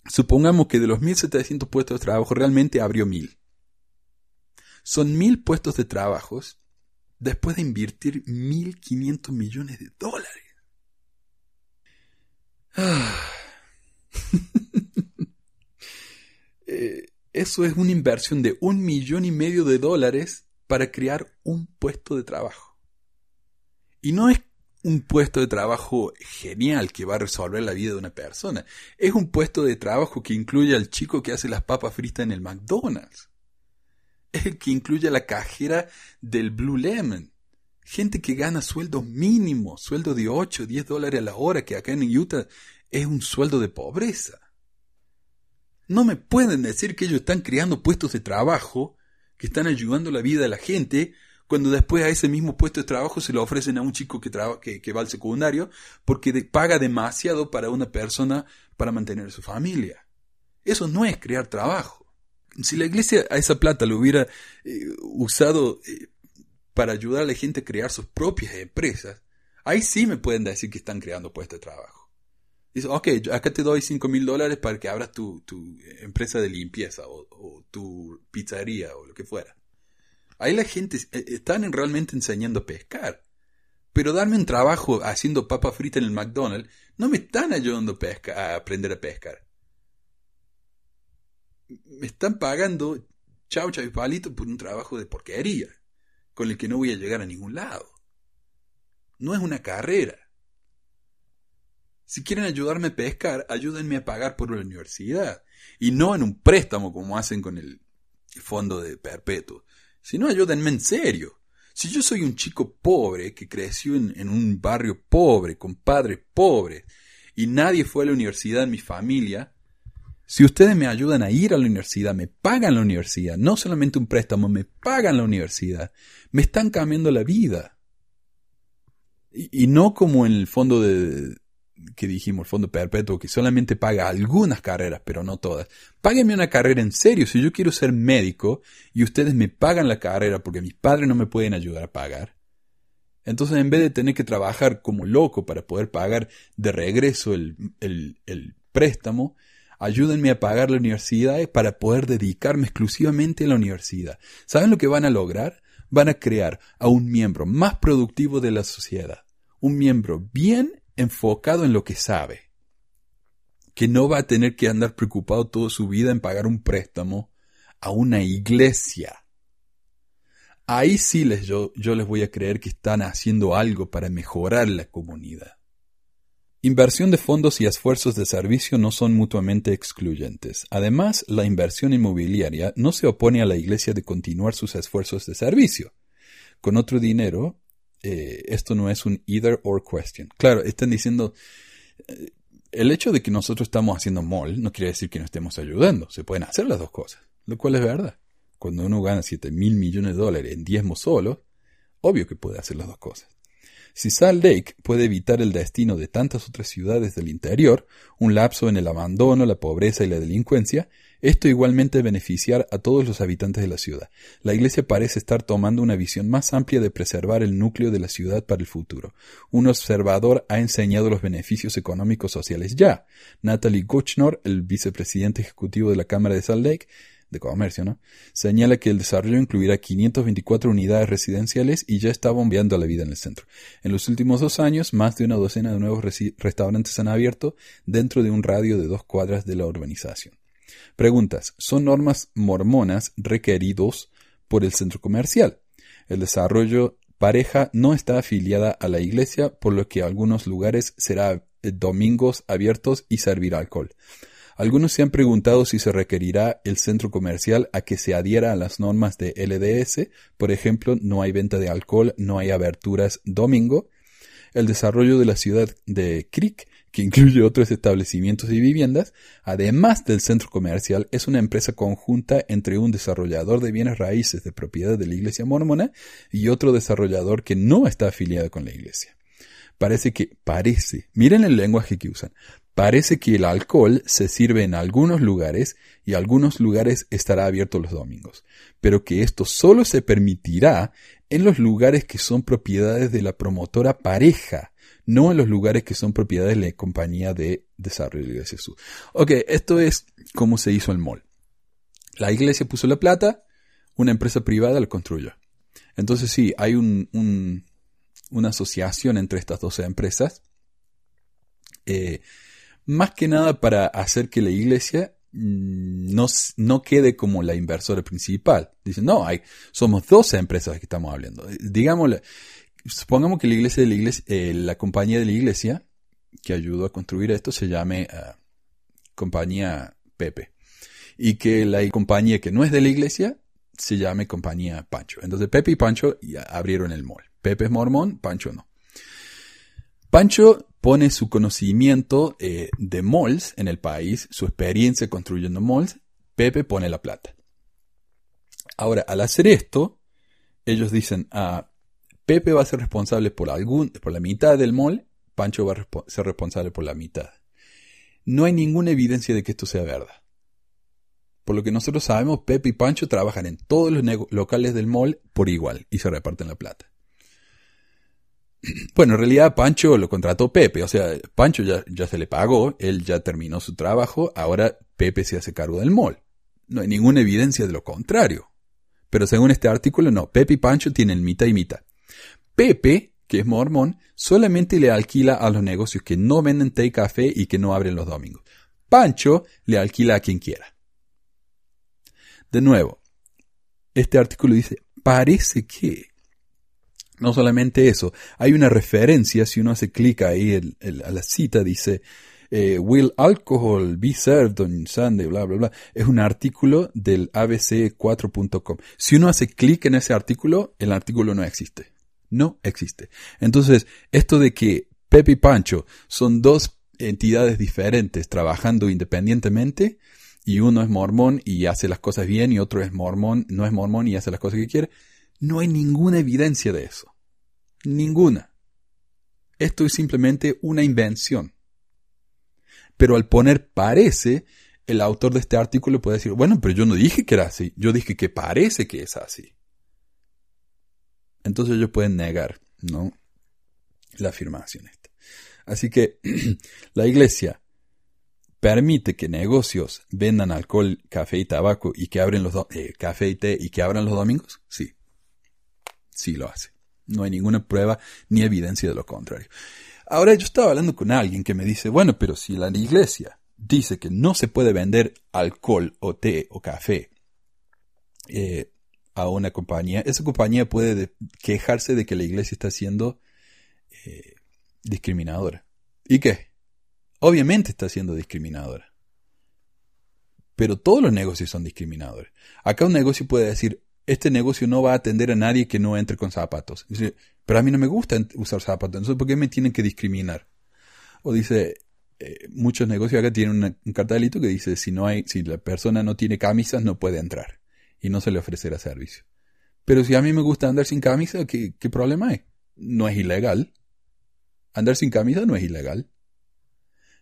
Supongamos que de los 1.700 puestos de trabajo realmente abrió 1.000. Son 1.000 puestos de trabajo después de invertir 1.500 millones de dólares. [sighs] Eh, eso es una inversión de un millón y medio de dólares para crear un puesto de trabajo. Y no es un puesto de trabajo genial que va a resolver la vida de una persona. Es un puesto de trabajo que incluye al chico que hace las papas fritas en el McDonald's. Es el que incluye a la cajera del Blue Lemon. Gente que gana sueldo mínimo, sueldo de 8, 10 dólares a la hora, que acá en Utah es un sueldo de pobreza. No me pueden decir que ellos están creando puestos de trabajo, que están ayudando la vida de la gente, cuando después a ese mismo puesto de trabajo se lo ofrecen a un chico que, que, va al secundario porque paga demasiado para una persona para mantener su familia. Eso no es crear trabajo. Si la iglesia a esa plata lo hubiera eh, usado eh, para ayudar a la gente a crear sus propias empresas, ahí sí me pueden decir que están creando puestos de trabajo. Dice, ok, acá te doy 5 mil dólares para que abras tu, empresa de limpieza o, tu pizzería o lo que fuera. Ahí la gente eh, están realmente enseñando a pescar. Pero darme un trabajo haciendo papa frita en el McDonald's no me están ayudando a, a aprender a pescar. Me están pagando chau chau y palito por un trabajo de porquería con el que no voy a llegar a ningún lado. No es una carrera. Si quieren ayudarme a pescar, ayúdenme a pagar por la universidad. Y no en un préstamo como hacen con el fondo de perpetuo. Sino ayúdenme en serio. Si yo soy un chico pobre que creció en, en un barrio pobre, con padres pobres, y nadie fue a la universidad en mi familia, si ustedes me ayudan a ir a la universidad, me pagan la universidad, no solamente un préstamo, me pagan la universidad, me están cambiando la vida. Y, no como en el fondo de, que dijimos, el fondo perpetuo, que solamente paga algunas carreras, pero no todas. Páguenme una carrera en serio. Si yo quiero ser médico y ustedes me pagan la carrera porque mis padres no me pueden ayudar a pagar, entonces en vez de tener que trabajar como loco para poder pagar de regreso el, el, el préstamo, ayúdenme a pagar la universidad para poder dedicarme exclusivamente a la universidad. ¿Saben lo que van a lograr? Van a crear a un miembro más productivo de la sociedad, un miembro bien enfocado en lo que sabe, que no va a tener que andar preocupado toda su vida en pagar un préstamo a una iglesia. Ahí sí les, yo, yo les voy a creer que están haciendo algo para mejorar la comunidad. Inversión de fondos y esfuerzos de servicio no son mutuamente excluyentes. Además, la inversión inmobiliaria no se opone a la Iglesia de continuar sus esfuerzos de servicio. Con otro dinero, eh, esto no es un either or question. Claro, están diciendo, eh, el hecho de que nosotros estamos haciendo mall no quiere decir que no estemos ayudando. Se pueden hacer las dos cosas, lo cual es verdad. Cuando uno gana 7 mil millones de dólares en diezmos solos, obvio que puede hacer las dos cosas. Si Salt Lake puede evitar el destino de tantas otras ciudades del interior, un lapso en el abandono, la pobreza y la delincuencia, esto igualmente beneficiar a todos los habitantes de la ciudad. La Iglesia parece estar tomando una visión más amplia de preservar el núcleo de la ciudad para el futuro. Un observador ha enseñado los beneficios económicos sociales ya. Natalie Kuchnor, el vicepresidente ejecutivo de la Cámara de Salt Lake, de Comercio, ¿no? Señala que el desarrollo incluirá 524 unidades residenciales y ya está bombeando la vida en el centro. En los últimos dos años, más de una docena de nuevos restaurantes han abierto dentro de un radio de dos cuadras de la urbanización. Preguntas. ¿Son normas mormonas requeridos por el centro comercial? El desarrollo pareja no está afiliada a la iglesia, por lo que algunos lugares será eh, domingos abiertos y servir alcohol. Algunos se han preguntado si se requerirá el centro comercial a que se adhiera a las normas de LDS, por ejemplo, no hay venta de alcohol, no hay aberturas domingo. El desarrollo de la ciudad de Creek, que incluye otros establecimientos y viviendas, además del centro comercial, es una empresa conjunta entre un desarrollador de bienes raíces de propiedad de la Iglesia mormona y otro desarrollador que no está afiliado con la Iglesia. parece que, parece, miren el lenguaje que usan, parece que el alcohol se sirve en algunos lugares y algunos lugares estará abierto los domingos, pero que esto solo se permitirá en los lugares que son propiedades de la promotora pareja, no en los lugares que son propiedades de la compañía de desarrollo de Jesús. Ok, esto es cómo se hizo el mall. La iglesia puso la plata, una empresa privada lo construyó. Entonces sí, hay un, una asociación entre estas dos empresas, eh, más que nada para hacer que la iglesia mm, no, no, quede como la inversora principal. Dicen, no, hay, somos dos empresas que estamos hablando. Digámosle, supongamos que la iglesia de la iglesia, eh, la compañía de la iglesia que ayudó a construir esto se llame eh, compañía Pepe. Y que la compañía que no es de la iglesia se llame compañía Pancho. Entonces Pepe y Pancho abrieron el mall. Pepe es mormón, Pancho no. Pancho pone su conocimiento eh, de malls en el país, su experiencia construyendo malls. Pepe pone la plata. Ahora, al hacer esto, ellos dicen, ah, Pepe va a ser responsable por, algún, por la mitad del mall, Pancho va a ser responsable por la mitad. No hay ninguna evidencia de que esto sea verdad. Por lo que nosotros sabemos, Pepe y Pancho trabajan en todos los locales del mall por igual y se reparten la plata. [clears throat] Bueno, en realidad Pancho lo contrató Pepe, o sea, Pancho ya, se le pagó, él ya terminó su trabajo, ahora Pepe se hace cargo del mall. No hay ninguna evidencia de lo contrario. Pero según este artículo, no, Pepe y Pancho tienen mitad y mitad. Pepe, que es mormón, solamente le alquila a los negocios que no venden té y café y que no abren los domingos. Pancho le alquila a quien quiera. De nuevo, este artículo dice, parece que. No solamente eso, hay una referencia, si uno hace clic ahí a la cita, dice, eh, Will alcohol be served on Sunday, bla, bla, bla. Es un artículo del abc4.com. Si uno hace clic en ese artículo, el artículo no existe no existe. Entonces, esto de que Pepe y Pancho son dos entidades diferentes trabajando independientemente, y uno es mormón y hace las cosas bien, y otro es mormón, no es mormón y hace las cosas que quiere, no hay ninguna evidencia de eso. Ninguna. Esto es simplemente una invención. Pero al poner parece, el autor de este artículo puede decir, bueno, pero yo no dije que era así, yo dije que parece que es así entonces ellos pueden negar, ¿no? La afirmación esta. Así que [clears throat] la iglesia permite que negocios vendan alcohol, café y tabaco y que abren los eh, café y té y que abran los domingos? Sí. Sí lo hace. No hay ninguna prueba ni evidencia de lo contrario. Ahora yo estaba hablando con alguien que me dice, bueno, pero si la iglesia dice que no se puede vender alcohol o té o café, eh, a una compañía, esa compañía puede quejarse de que la iglesia está siendo eh, discriminadora. ¿Y qué? Obviamente está siendo discriminadora. Pero todos los negocios son discriminadores. Acá un negocio puede decir, este negocio no va a atender a nadie que no entre con zapatos. pero a mí no me gusta usar zapatos, entonces ¿por qué me tienen que discriminar? O dice, eh, muchos negocios acá tienen un cartelito que dice, si no hay, si la persona no tiene camisas, no puede entrar y no se le ofrecerá servicio. Pero si a mí me gusta andar sin camisa, ¿qué, problema hay? No es ilegal. Andar sin camisa no es ilegal.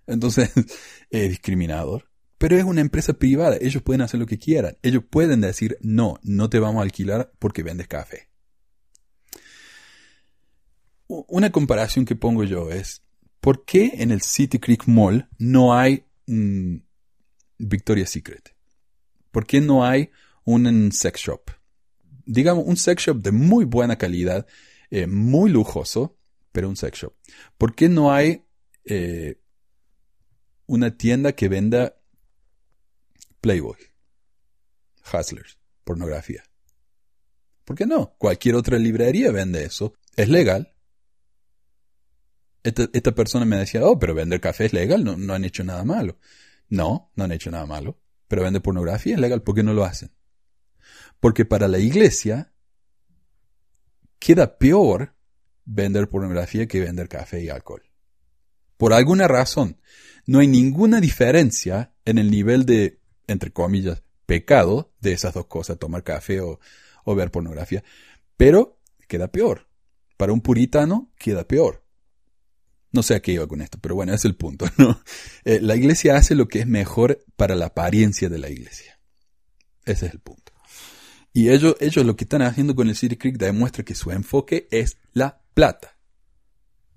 Entonces, [laughs] es discriminador. Pero es una empresa privada, ellos pueden hacer lo que quieran. Ellos pueden decir, no, no te vamos a alquilar porque vendes café. Una comparación que pongo yo es, ¿por qué en el City Creek Mall no hay un Victoria's Secret? ¿Por qué no hay un sex shop. Digamos, un sex shop de muy buena calidad, eh, muy lujoso, pero un sex shop. ¿Por qué no hay eh, una tienda que venda Playboy, Hustlers, pornografía? ¿Por qué no? Cualquier otra librería vende eso. Es legal. Esta, persona me decía, oh, pero vender café es legal, no, no han hecho nada malo. No, no han hecho nada malo. Pero vender pornografía es legal, ¿por qué no lo hacen? Porque para la iglesia queda peor vender pornografía que vender café y alcohol. Por alguna razón, no hay ninguna diferencia en el nivel de, entre comillas, pecado de esas dos cosas, tomar café o, ver pornografía. Pero queda peor. Para un puritano queda peor. No sé a qué iba con esto, pero bueno, ese es el punto, ¿no? [laughs] Eh, la iglesia hace lo que es mejor para la apariencia de la iglesia. Ese es el punto. Y ellos, ellos lo que están haciendo con el City Creek demuestra que su enfoque es la plata.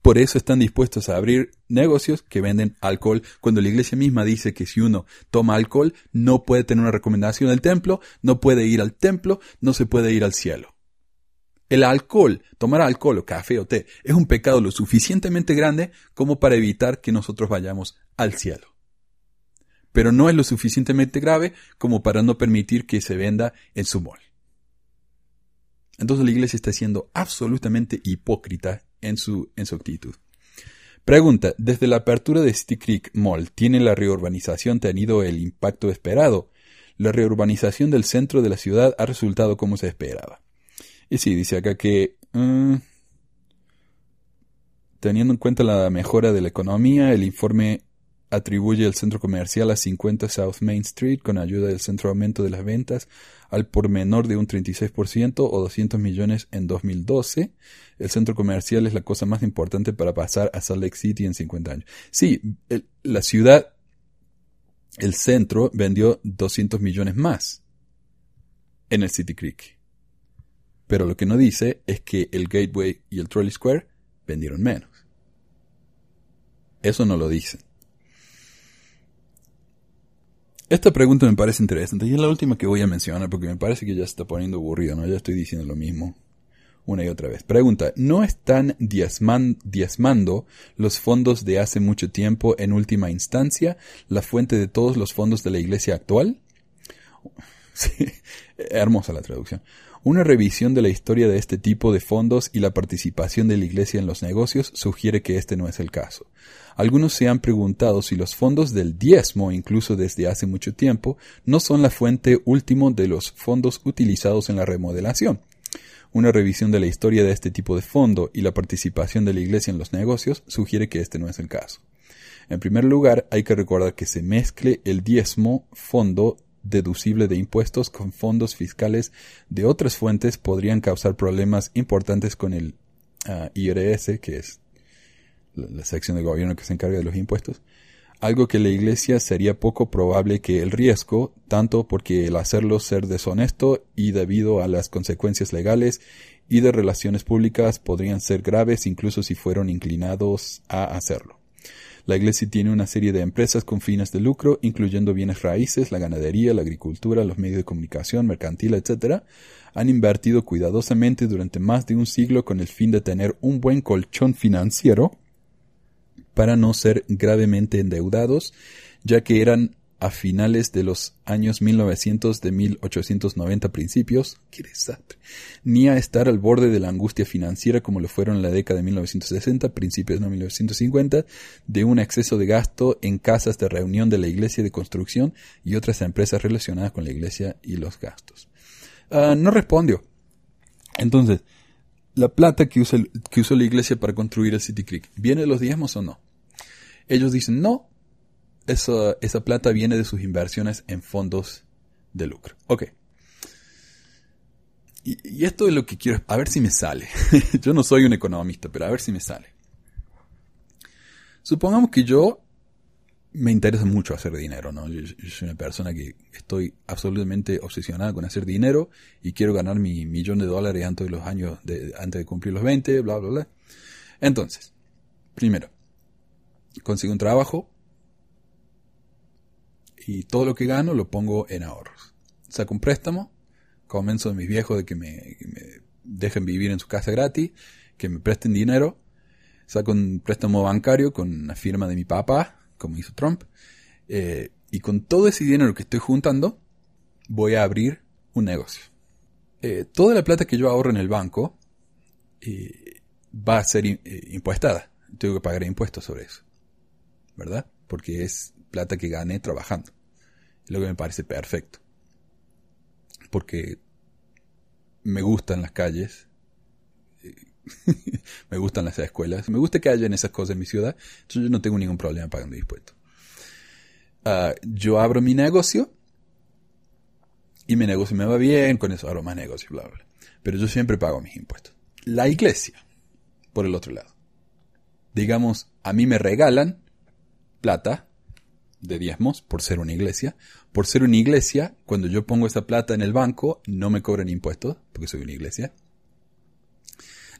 Por eso están dispuestos a abrir negocios que venden alcohol, cuando la iglesia misma dice que si uno toma alcohol no puede tener una recomendación del templo, no puede ir al templo, no se puede ir al cielo. El alcohol, tomar alcohol o café o té, es un pecado lo suficientemente grande como para evitar que nosotros vayamos al cielo. Pero no es lo suficientemente grave como para no permitir que se venda en su mall. Entonces la iglesia está siendo absolutamente hipócrita en su, en su actitud. Pregunta, desde la apertura de City Creek Mall, ¿tiene la reurbanización tenido el impacto esperado? La reurbanización del centro de la ciudad ha resultado como se esperaba. Y sí, dice acá que mm, teniendo en cuenta la mejora de la economía, el informe atribuye el centro comercial a 50 South Main Street con ayuda del centro aumento de las ventas al por menor de un 36% o 200 millones en 2012. El centro comercial es la cosa más importante para pasar a Salt Lake City en 50 años. Sí, la ciudad, el centro vendió 200 millones más en el City Creek. Pero lo que no dice es que el Gateway y el Trolley Square vendieron menos. Eso no lo dicen. Esta pregunta me parece interesante y es la última que voy a mencionar porque me parece que ya se está poniendo aburrido, ¿no? Ya estoy diciendo lo mismo una y otra vez. Pregunta, ¿no están diezmando los fondos de hace mucho tiempo en última instancia la fuente de todos los fondos de la iglesia actual? [laughs] Sí, hermosa la traducción. Una revisión de la historia de este tipo de fondos y la participación de la Iglesia en los negocios sugiere que este no es el caso. Algunos se han preguntado si los fondos del diezmo, incluso desde hace mucho tiempo, no son la fuente última de los fondos utilizados en la remodelación. Una revisión de la historia de este tipo de fondo y la participación de la Iglesia en los negocios sugiere que este no es el caso. En primer lugar, hay que recordar que se mezcle el diezmo fondo deducible de impuestos con fondos fiscales de otras fuentes podrían causar problemas importantes con el ah, IRS, que es la, sección del gobierno que se encarga de los impuestos, algo que la Iglesia sería poco probable que el riesgo, tanto porque el hacerlo ser deshonesto y debido a las consecuencias legales y de relaciones públicas podrían ser graves incluso si fueron inclinados a hacerlo. La Iglesia tiene una serie de empresas con fines de lucro, incluyendo bienes raíces, la ganadería, la agricultura, los medios de comunicación, mercantil, etc. Han invertido cuidadosamente durante más de un siglo con el fin de tener un buen colchón financiero para no ser gravemente endeudados, ya que eran a finales de los años 1900 de 1890 principios, qué desastre, ni a estar al borde de la angustia financiera como lo fueron en la década de 1960, principios de 1950, de un exceso de gasto en casas de reunión de la iglesia de construcción y otras empresas relacionadas con la iglesia y los gastos. Ah, no respondió. Entonces, la plata que, que usó la iglesia para construir el City Creek, ¿viene de los diezmos o no? Ellos dicen, no, esa, esa plata viene de sus inversiones en fondos de lucro. Ok. Y, esto es lo que quiero, a ver si me sale. [laughs] yo no soy un economista, pero a ver si me sale. Supongamos que yo me interesa mucho hacer dinero, ¿no? Yo, soy una persona que estoy absolutamente obsesionada con hacer dinero y quiero ganar mi millón de dólares antes de los años, de, antes de cumplir los 20, bla, bla, bla. Entonces, primero, consigo un trabajo, y todo lo que gano lo pongo en ahorros. Saco un préstamo, convenzo a mis viejos de que me, dejen vivir en su casa gratis, que me presten dinero, saco un préstamo bancario con la firma de mi papá, como hizo Trump, eh, y con todo ese dinero que estoy juntando, voy a abrir un negocio. Eh, toda la plata que yo ahorro en el banco eh, va a ser impuestada. Tengo que pagar impuestos sobre eso. ¿Verdad? Porque es plata que gané trabajando. Lo que me parece perfecto. Porque me gustan las calles, [laughs] me gustan las escuelas, me gusta que haya esas cosas en mi ciudad, entonces yo no tengo ningún problema pagando impuestos. Ah, yo abro mi negocio y mi negocio me va bien, con eso abro más negocios, bla, bla. Pero yo siempre pago mis impuestos. La iglesia, por el otro lado, digamos, a mí me regalan plata de diezmos por ser una iglesia. Por ser una iglesia, cuando yo pongo esa plata en el banco, no me cobran impuestos, porque soy una iglesia.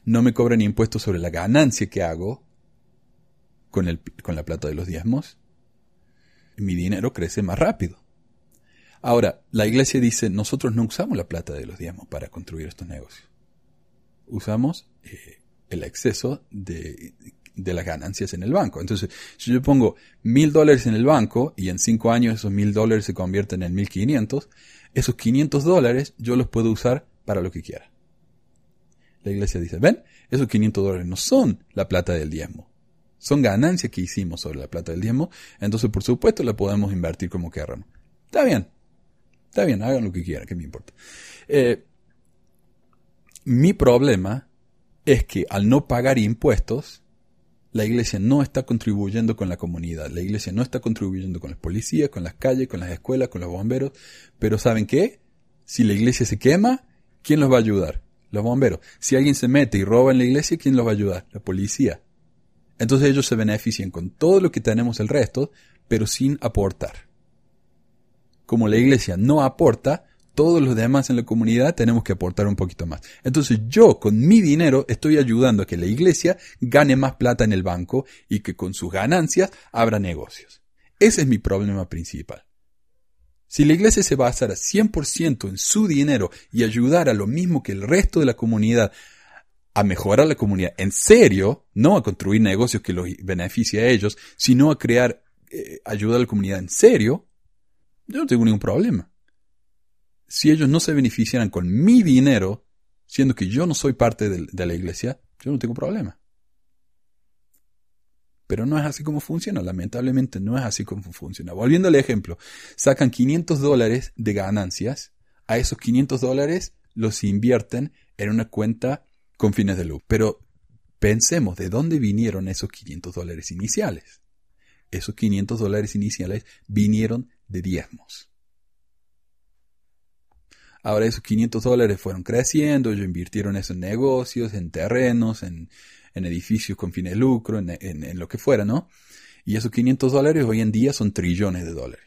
No me cobran impuestos sobre la ganancia que hago con, el, con la plata de los diezmos. Mi dinero crece más rápido. Ahora, la iglesia dice, nosotros no usamos la plata de los diezmos para construir estos negocios. Usamos eh, el exceso de, de las ganancias en el banco. Entonces, si yo pongo mil dólares en el banco y en cinco años esos mil dólares se convierten en mil quinientos, esos quinientos dólares yo los puedo usar para lo que quiera. La iglesia dice, ven, esos quinientos dólares no son la plata del diezmo. Son ganancias que hicimos sobre la plata del diezmo, entonces por supuesto la podemos invertir como queramos. Está bien, está bien, hagan lo que quieran, que me importa. Eh, mi problema es que al no pagar impuestos, la iglesia no está contribuyendo con la comunidad, la iglesia no está contribuyendo con las policías, con las calles, con las escuelas, con los bomberos, pero ¿saben qué? Si la iglesia se quema, ¿quién los va a ayudar? Los bomberos. Si alguien se mete y roba en la iglesia, ¿quién los va a ayudar? La policía. Entonces ellos se benefician con todo lo que tenemos el resto, pero sin aportar. Como la iglesia no aporta, todos los demás en la comunidad tenemos que aportar un poquito más. Entonces yo con mi dinero estoy ayudando a que la iglesia gane más plata en el banco y que con sus ganancias abra negocios. Ese es mi problema principal. Si la iglesia se basara 100% en su dinero y ayudara lo mismo que el resto de la comunidad a mejorar la comunidad en serio, no a construir negocios que los beneficie a ellos, sino a crear eh, ayuda a la comunidad en serio, yo no tengo ningún problema si ellos no se beneficiaran con mi dinero, siendo que yo no soy parte de, la iglesia, yo no tengo problema. Pero no es así como funciona, lamentablemente no es así como funciona. Volviendo al ejemplo, sacan 500 dólares de ganancias, a esos 500 dólares los invierten en una cuenta con fines de lucro. Pero pensemos de dónde vinieron esos 500 dólares iniciales. Esos 500 dólares iniciales vinieron de diezmos. Ahora esos 500 dólares fueron creciendo, ellos invirtieron eso en negocios, en terrenos, en, edificios con fines de lucro, en, lo que fuera, ¿no? Y esos 500 dólares hoy en día son trillones de dólares.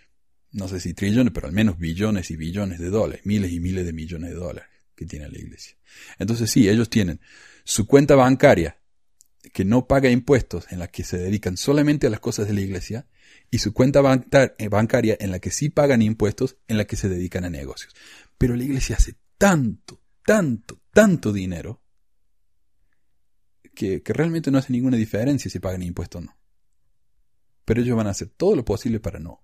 No sé si trillones, pero al menos billones y billones de dólares, miles y miles de millones de dólares que tiene la iglesia. Entonces sí, ellos tienen su cuenta bancaria que no paga impuestos, en la que se dedican solamente a las cosas de la iglesia, y su cuenta bancaria en la que sí pagan impuestos, en la que se dedican a negocios. Pero la iglesia hace tanto, tanto, tanto dinero que, realmente no hace ninguna diferencia si pagan impuestos o no. Pero ellos van a hacer todo lo posible para no.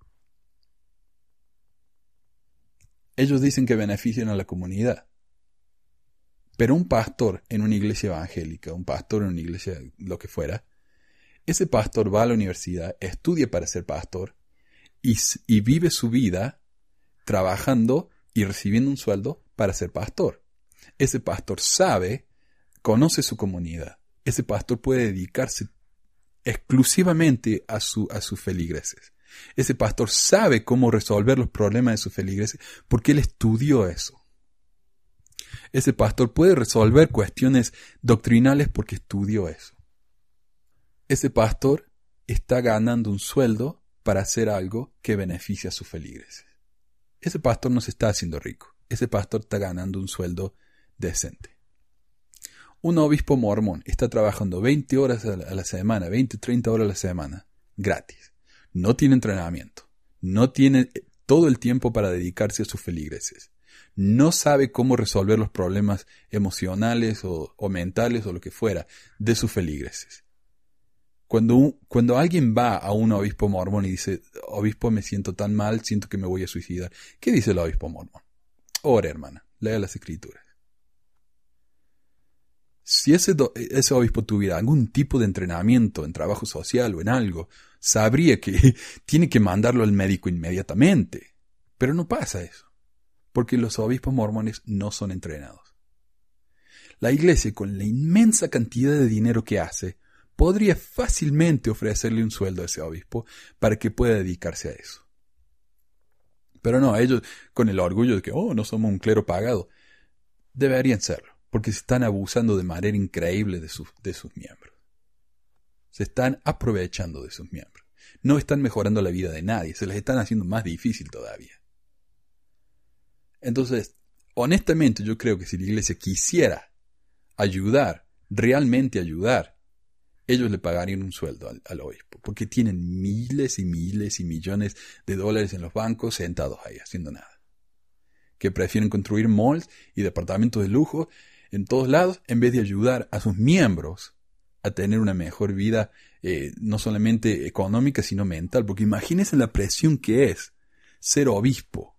Ellos dicen que benefician a la comunidad. Pero un pastor en una iglesia evangélica, un pastor en una iglesia, lo que fuera, ese pastor va a la universidad, estudia para ser pastor y, vive su vida trabajando y recibiendo un sueldo para ser pastor. Ese pastor sabe, conoce su comunidad. Ese pastor puede dedicarse exclusivamente a, su, a sus feligreses. Ese pastor sabe cómo resolver los problemas de sus feligreses porque él estudió eso. Ese pastor puede resolver cuestiones doctrinales porque estudió eso. Ese pastor está ganando un sueldo para hacer algo que beneficia a sus feligreses ese pastor no se está haciendo rico. Ese pastor está ganando un sueldo decente. Un obispo mormón está trabajando 20 horas a la semana, 20, 30 horas a la semana, gratis. No tiene entrenamiento. No tiene todo el tiempo para dedicarse a sus feligreses. No sabe cómo resolver los problemas emocionales o, o mentales o lo que fuera de sus feligreses. Cuando, cuando alguien va a un obispo mormón y dice, obispo, me siento tan mal, siento que me voy a suicidar, ¿qué dice el obispo mormón? Ora, hermana, lea las escrituras. Si ese, ese obispo tuviera algún tipo de entrenamiento en trabajo social o en algo, sabría que [laughs] tiene que mandarlo al médico inmediatamente. Pero no pasa eso, porque los obispos mormones no son entrenados. La iglesia, con la inmensa cantidad de dinero que hace, podría fácilmente ofrecerle un sueldo a ese obispo para que pueda dedicarse a eso. Pero no, ellos, con el orgullo de que, oh, no somos un clero pagado, deberían serlo, porque se están abusando de manera increíble de sus, de sus miembros. Se están aprovechando de sus miembros. No están mejorando la vida de nadie, se les están haciendo más difícil todavía. Entonces, honestamente yo creo que si la iglesia quisiera ayudar, realmente ayudar, ellos le pagarían un sueldo al, obispo, porque tienen miles y miles y millones de dólares en los bancos sentados ahí haciendo nada. Que prefieren construir malls y departamentos de lujo en todos lados en vez de ayudar a sus miembros a tener una mejor vida, eh, no solamente económica, sino mental. Porque imagínense la presión que es ser obispo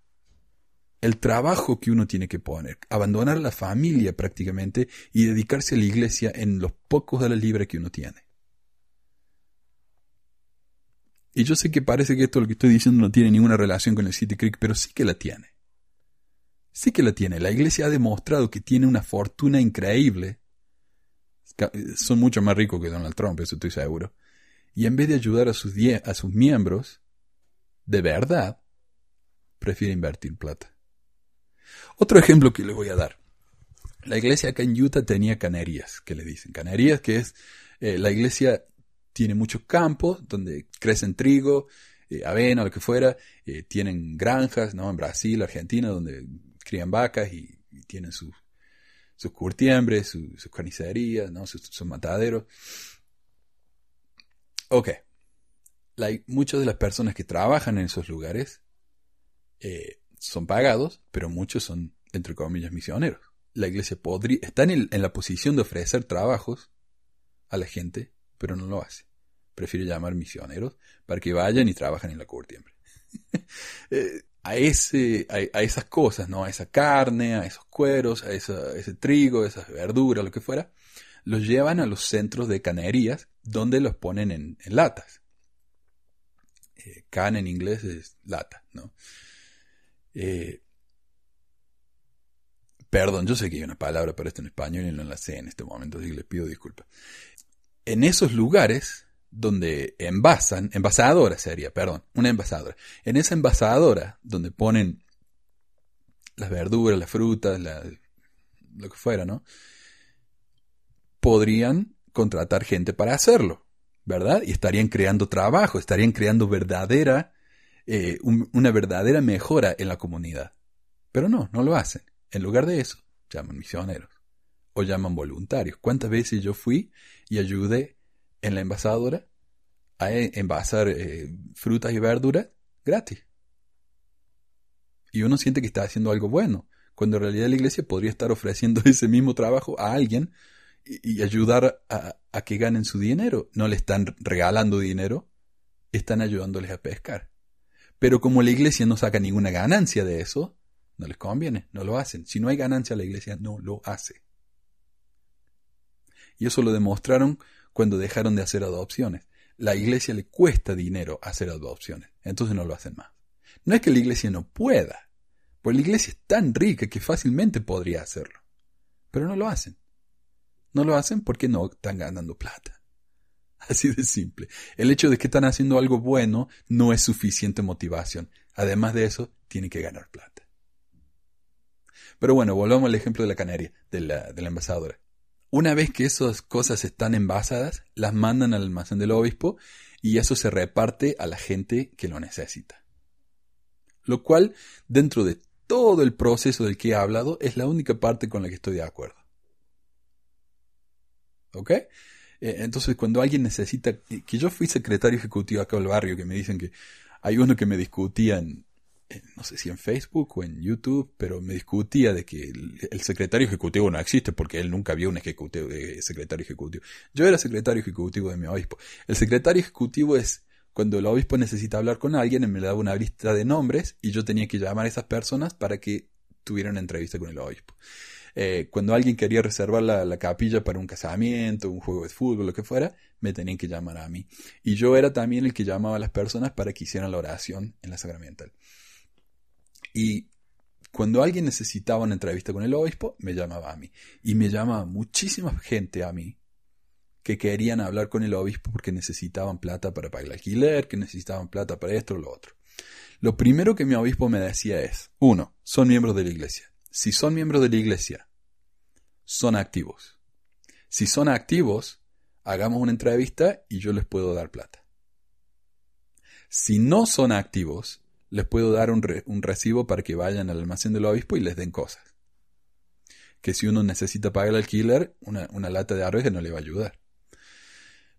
el trabajo que uno tiene que poner, abandonar la familia prácticamente y dedicarse a la iglesia en los pocos de la libre que uno tiene. Y yo sé que parece que esto lo que estoy diciendo no tiene ninguna relación con el City Creek, pero sí que la tiene. Sí que la tiene. La iglesia ha demostrado que tiene una fortuna increíble. Son mucho más ricos que Donald Trump, eso estoy seguro. Y en vez de ayudar a sus, a sus miembros, de verdad, prefiere invertir plata. Otro ejemplo que les voy a dar. La iglesia acá en Utah tenía canerías, que le dicen. Canerías, que es eh, la iglesia tiene muchos campos donde crecen trigo, eh, avena, lo que fuera. Eh, tienen granjas, ¿no? En Brasil, Argentina, donde crían vacas y, tienen sus, sus curtiembres, sus carnicerías, ¿no? Sus, mataderos. Ok. muchas de las personas que trabajan en esos lugares son pagados, pero muchos son, entre comillas, misioneros. La iglesia podría, está en, la posición de ofrecer trabajos a la gente, pero no lo hace. Prefiere llamar misioneros para que vayan y trabajen en la curtiembre. [laughs] Eh, a, ese, a, esas cosas, ¿no? A esa carne, a esos cueros, a, ese trigo, a esas verduras, lo que fuera, los llevan a los centros de canerías donde los ponen en, latas. Eh, can en inglés es lata, ¿no? Eh, perdón, yo sé que hay una palabra para esto en español y no la sé en este momento, así que les pido disculpas. En esos lugares donde envasan, envasadora sería, perdón, una envasadora. En esa envasadora donde ponen las verduras, las frutas, lo que fuera, ¿no? Podrían contratar gente para hacerlo, ¿verdad? Y estarían creando trabajo, estarían creando verdadera eh, una verdadera mejora en la comunidad. Pero no, no lo hacen. En lugar de eso, llaman misioneros o llaman voluntarios. ¿Cuántas veces yo fui y ayudé en la envasadora a e, envasar eh, frutas y verduras gratis? Y uno siente que está haciendo algo bueno, cuando en realidad la iglesia podría estar ofreciendo [laughs] ese mismo trabajo a alguien y, ayudar a, a que ganen su dinero. No le están regalando dinero, están ayudándoles a pescar. Pero como la iglesia no saca ninguna ganancia de eso, no les conviene, no lo hacen. Si no hay ganancia, la iglesia no lo hace. Y eso lo demostraron cuando dejaron de hacer adopciones. La iglesia le cuesta dinero hacer adopciones, entonces no lo hacen más. No es que la iglesia no pueda, pues la iglesia es tan rica que fácilmente podría hacerlo. Pero no lo hacen. No lo hacen porque no están ganando plata. [laughs] Así de simple. El hecho de que están haciendo algo bueno no es suficiente motivación. Además de eso, tienen que ganar plata. Pero bueno, volvamos al ejemplo de la canaria, de la, de la envasadora. Una vez que esas cosas están envasadas, las mandan al almacén del obispo y eso se reparte a la gente que lo necesita. Lo cual, dentro de todo el proceso del que he hablado, es la única parte con la que estoy de acuerdo. ¿Ok? Eh, entonces, cuando alguien necesita, que yo fui secretario ejecutivo acá del barrio, que me dicen que hay uno que me discutía en, no sé si en Facebook o en YouTube, pero me discutía de que el, secretario ejecutivo no existe porque él nunca vio un ejecutivo, de secretario ejecutivo. Yo era secretario ejecutivo de mi obispo. El secretario ejecutivo es cuando el obispo necesita hablar con alguien, él me daba una lista de nombres y yo tenía que llamar a esas personas para que tuvieran una entrevista con el obispo. Eh, cuando alguien quería reservar la, capilla para un casamiento, un juego de fútbol, lo que fuera, me tenían que llamar a mí. Y yo era también el que llamaba a las personas para que hicieran la oración en la sacramental. Y cuando alguien necesitaba una entrevista con el obispo, me llamaba a mí. Y me llamaba muchísima gente a mí que querían hablar con el obispo porque necesitaban plata para pagar el alquiler, que necesitaban plata para esto o lo otro. Lo primero que mi obispo me decía es, uno, son miembros de la iglesia. Si son miembros de la iglesia, son activos. Si son activos, hagamos una entrevista y yo les puedo dar plata. Si no son activos, les puedo dar un, recibo para que vayan al almacén del obispo y les den cosas. Que si uno necesita pagar el alquiler, una, lata de arroz no le va a ayudar.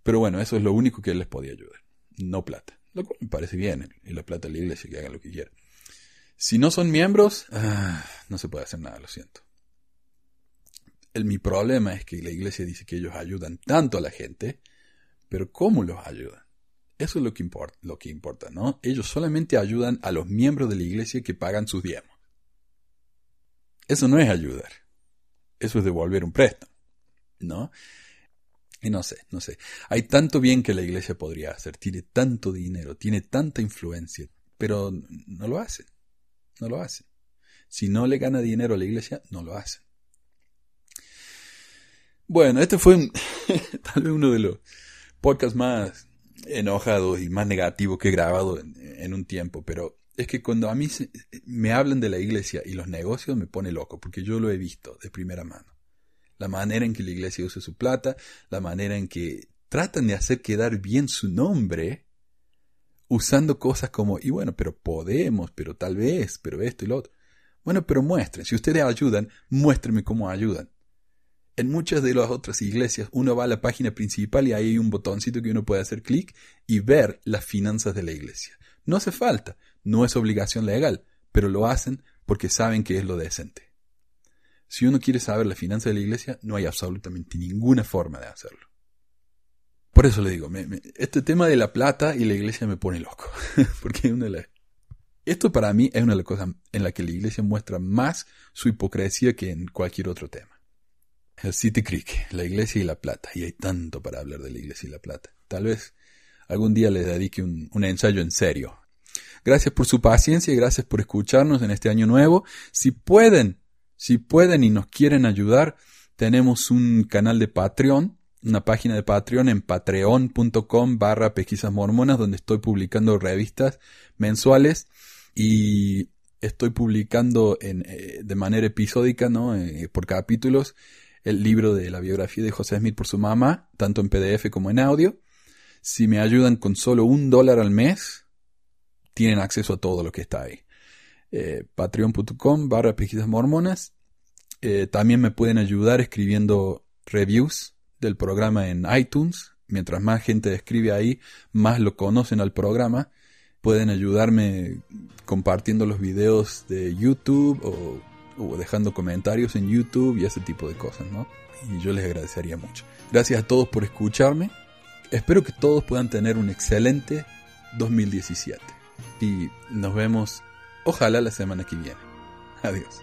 Pero bueno, eso es lo único que les podía ayudar. No plata. Lo cual me parece bien. Y la plata de la iglesia que haga lo que quiera. Si no son miembros, ah, no se puede hacer nada, lo siento. El, mi problema es que la iglesia dice que ellos ayudan tanto a la gente, pero ¿cómo los ayudan? Eso es lo que importa, lo que importa, ¿no? Ellos solamente ayudan a los miembros de la iglesia que pagan sus diezmos. Eso no es ayudar. Eso es devolver un préstamo, ¿no? Y no sé, no sé. Hay tanto bien que la iglesia podría hacer. Tiene tanto dinero, tiene tanta influencia, pero no lo hacen. No lo hacen. Si no le gana dinero a la iglesia, no lo hacen. Bueno, este fue [laughs] tal vez uno de los podcasts más enojados y más negativos que he grabado en, un tiempo, pero es que cuando a mí me hablan de la iglesia y los negocios me pone loco, porque yo lo he visto de primera mano la manera en que la iglesia usa su plata, la manera en que tratan de hacer quedar bien su nombre, usando cosas como, y bueno, pero podemos, pero tal vez, pero esto y lo otro. Bueno, pero muestren, si ustedes ayudan, muéstrenme cómo ayudan. En muchas de las otras iglesias uno va a la página principal y ahí hay un botoncito que uno puede hacer clic y ver las finanzas de la iglesia. No hace falta, no es obligación legal, pero lo hacen porque saben que es lo decente. Si uno quiere saber la finanza de la iglesia, no hay absolutamente ninguna forma de hacerlo. Por eso le digo, este tema de la plata y la iglesia me pone loco. [laughs] Porque esto para mí es una de las cosas en la que la iglesia muestra más su hipocresía que en cualquier otro tema. El City Creek, la iglesia y la plata. Y hay tanto para hablar de la iglesia y la plata. Tal vez algún día le dedique un, un ensayo en serio. Gracias por su paciencia y gracias por escucharnos en este año nuevo. Si pueden si pueden y nos quieren ayudar, tenemos un canal de Patreon, una página de Patreon en patreon.com barra pesquisas mormonas donde estoy publicando revistas mensuales y estoy publicando en, eh, de manera episódica, ¿no? Eh, por capítulos, el libro de la biografía de José Smith por su mamá, tanto en PDF como en audio. Si me ayudan con solo un dólar al mes, tienen acceso a todo lo que está ahí. Eh, patreon.com barra pesquisas mormonas. También me pueden ayudar escribiendo reviews del programa en iTunes. Mientras más gente escribe ahí, más lo conocen al programa. Pueden ayudarme compartiendo los videos de YouTube o, dejando comentarios en YouTube y ese tipo de cosas, ¿no? Y yo les agradecería mucho. Gracias a todos por escucharme. Espero que todos puedan tener un excelente 2017. Y nos vemos Ojalá la semana que viene. Adiós.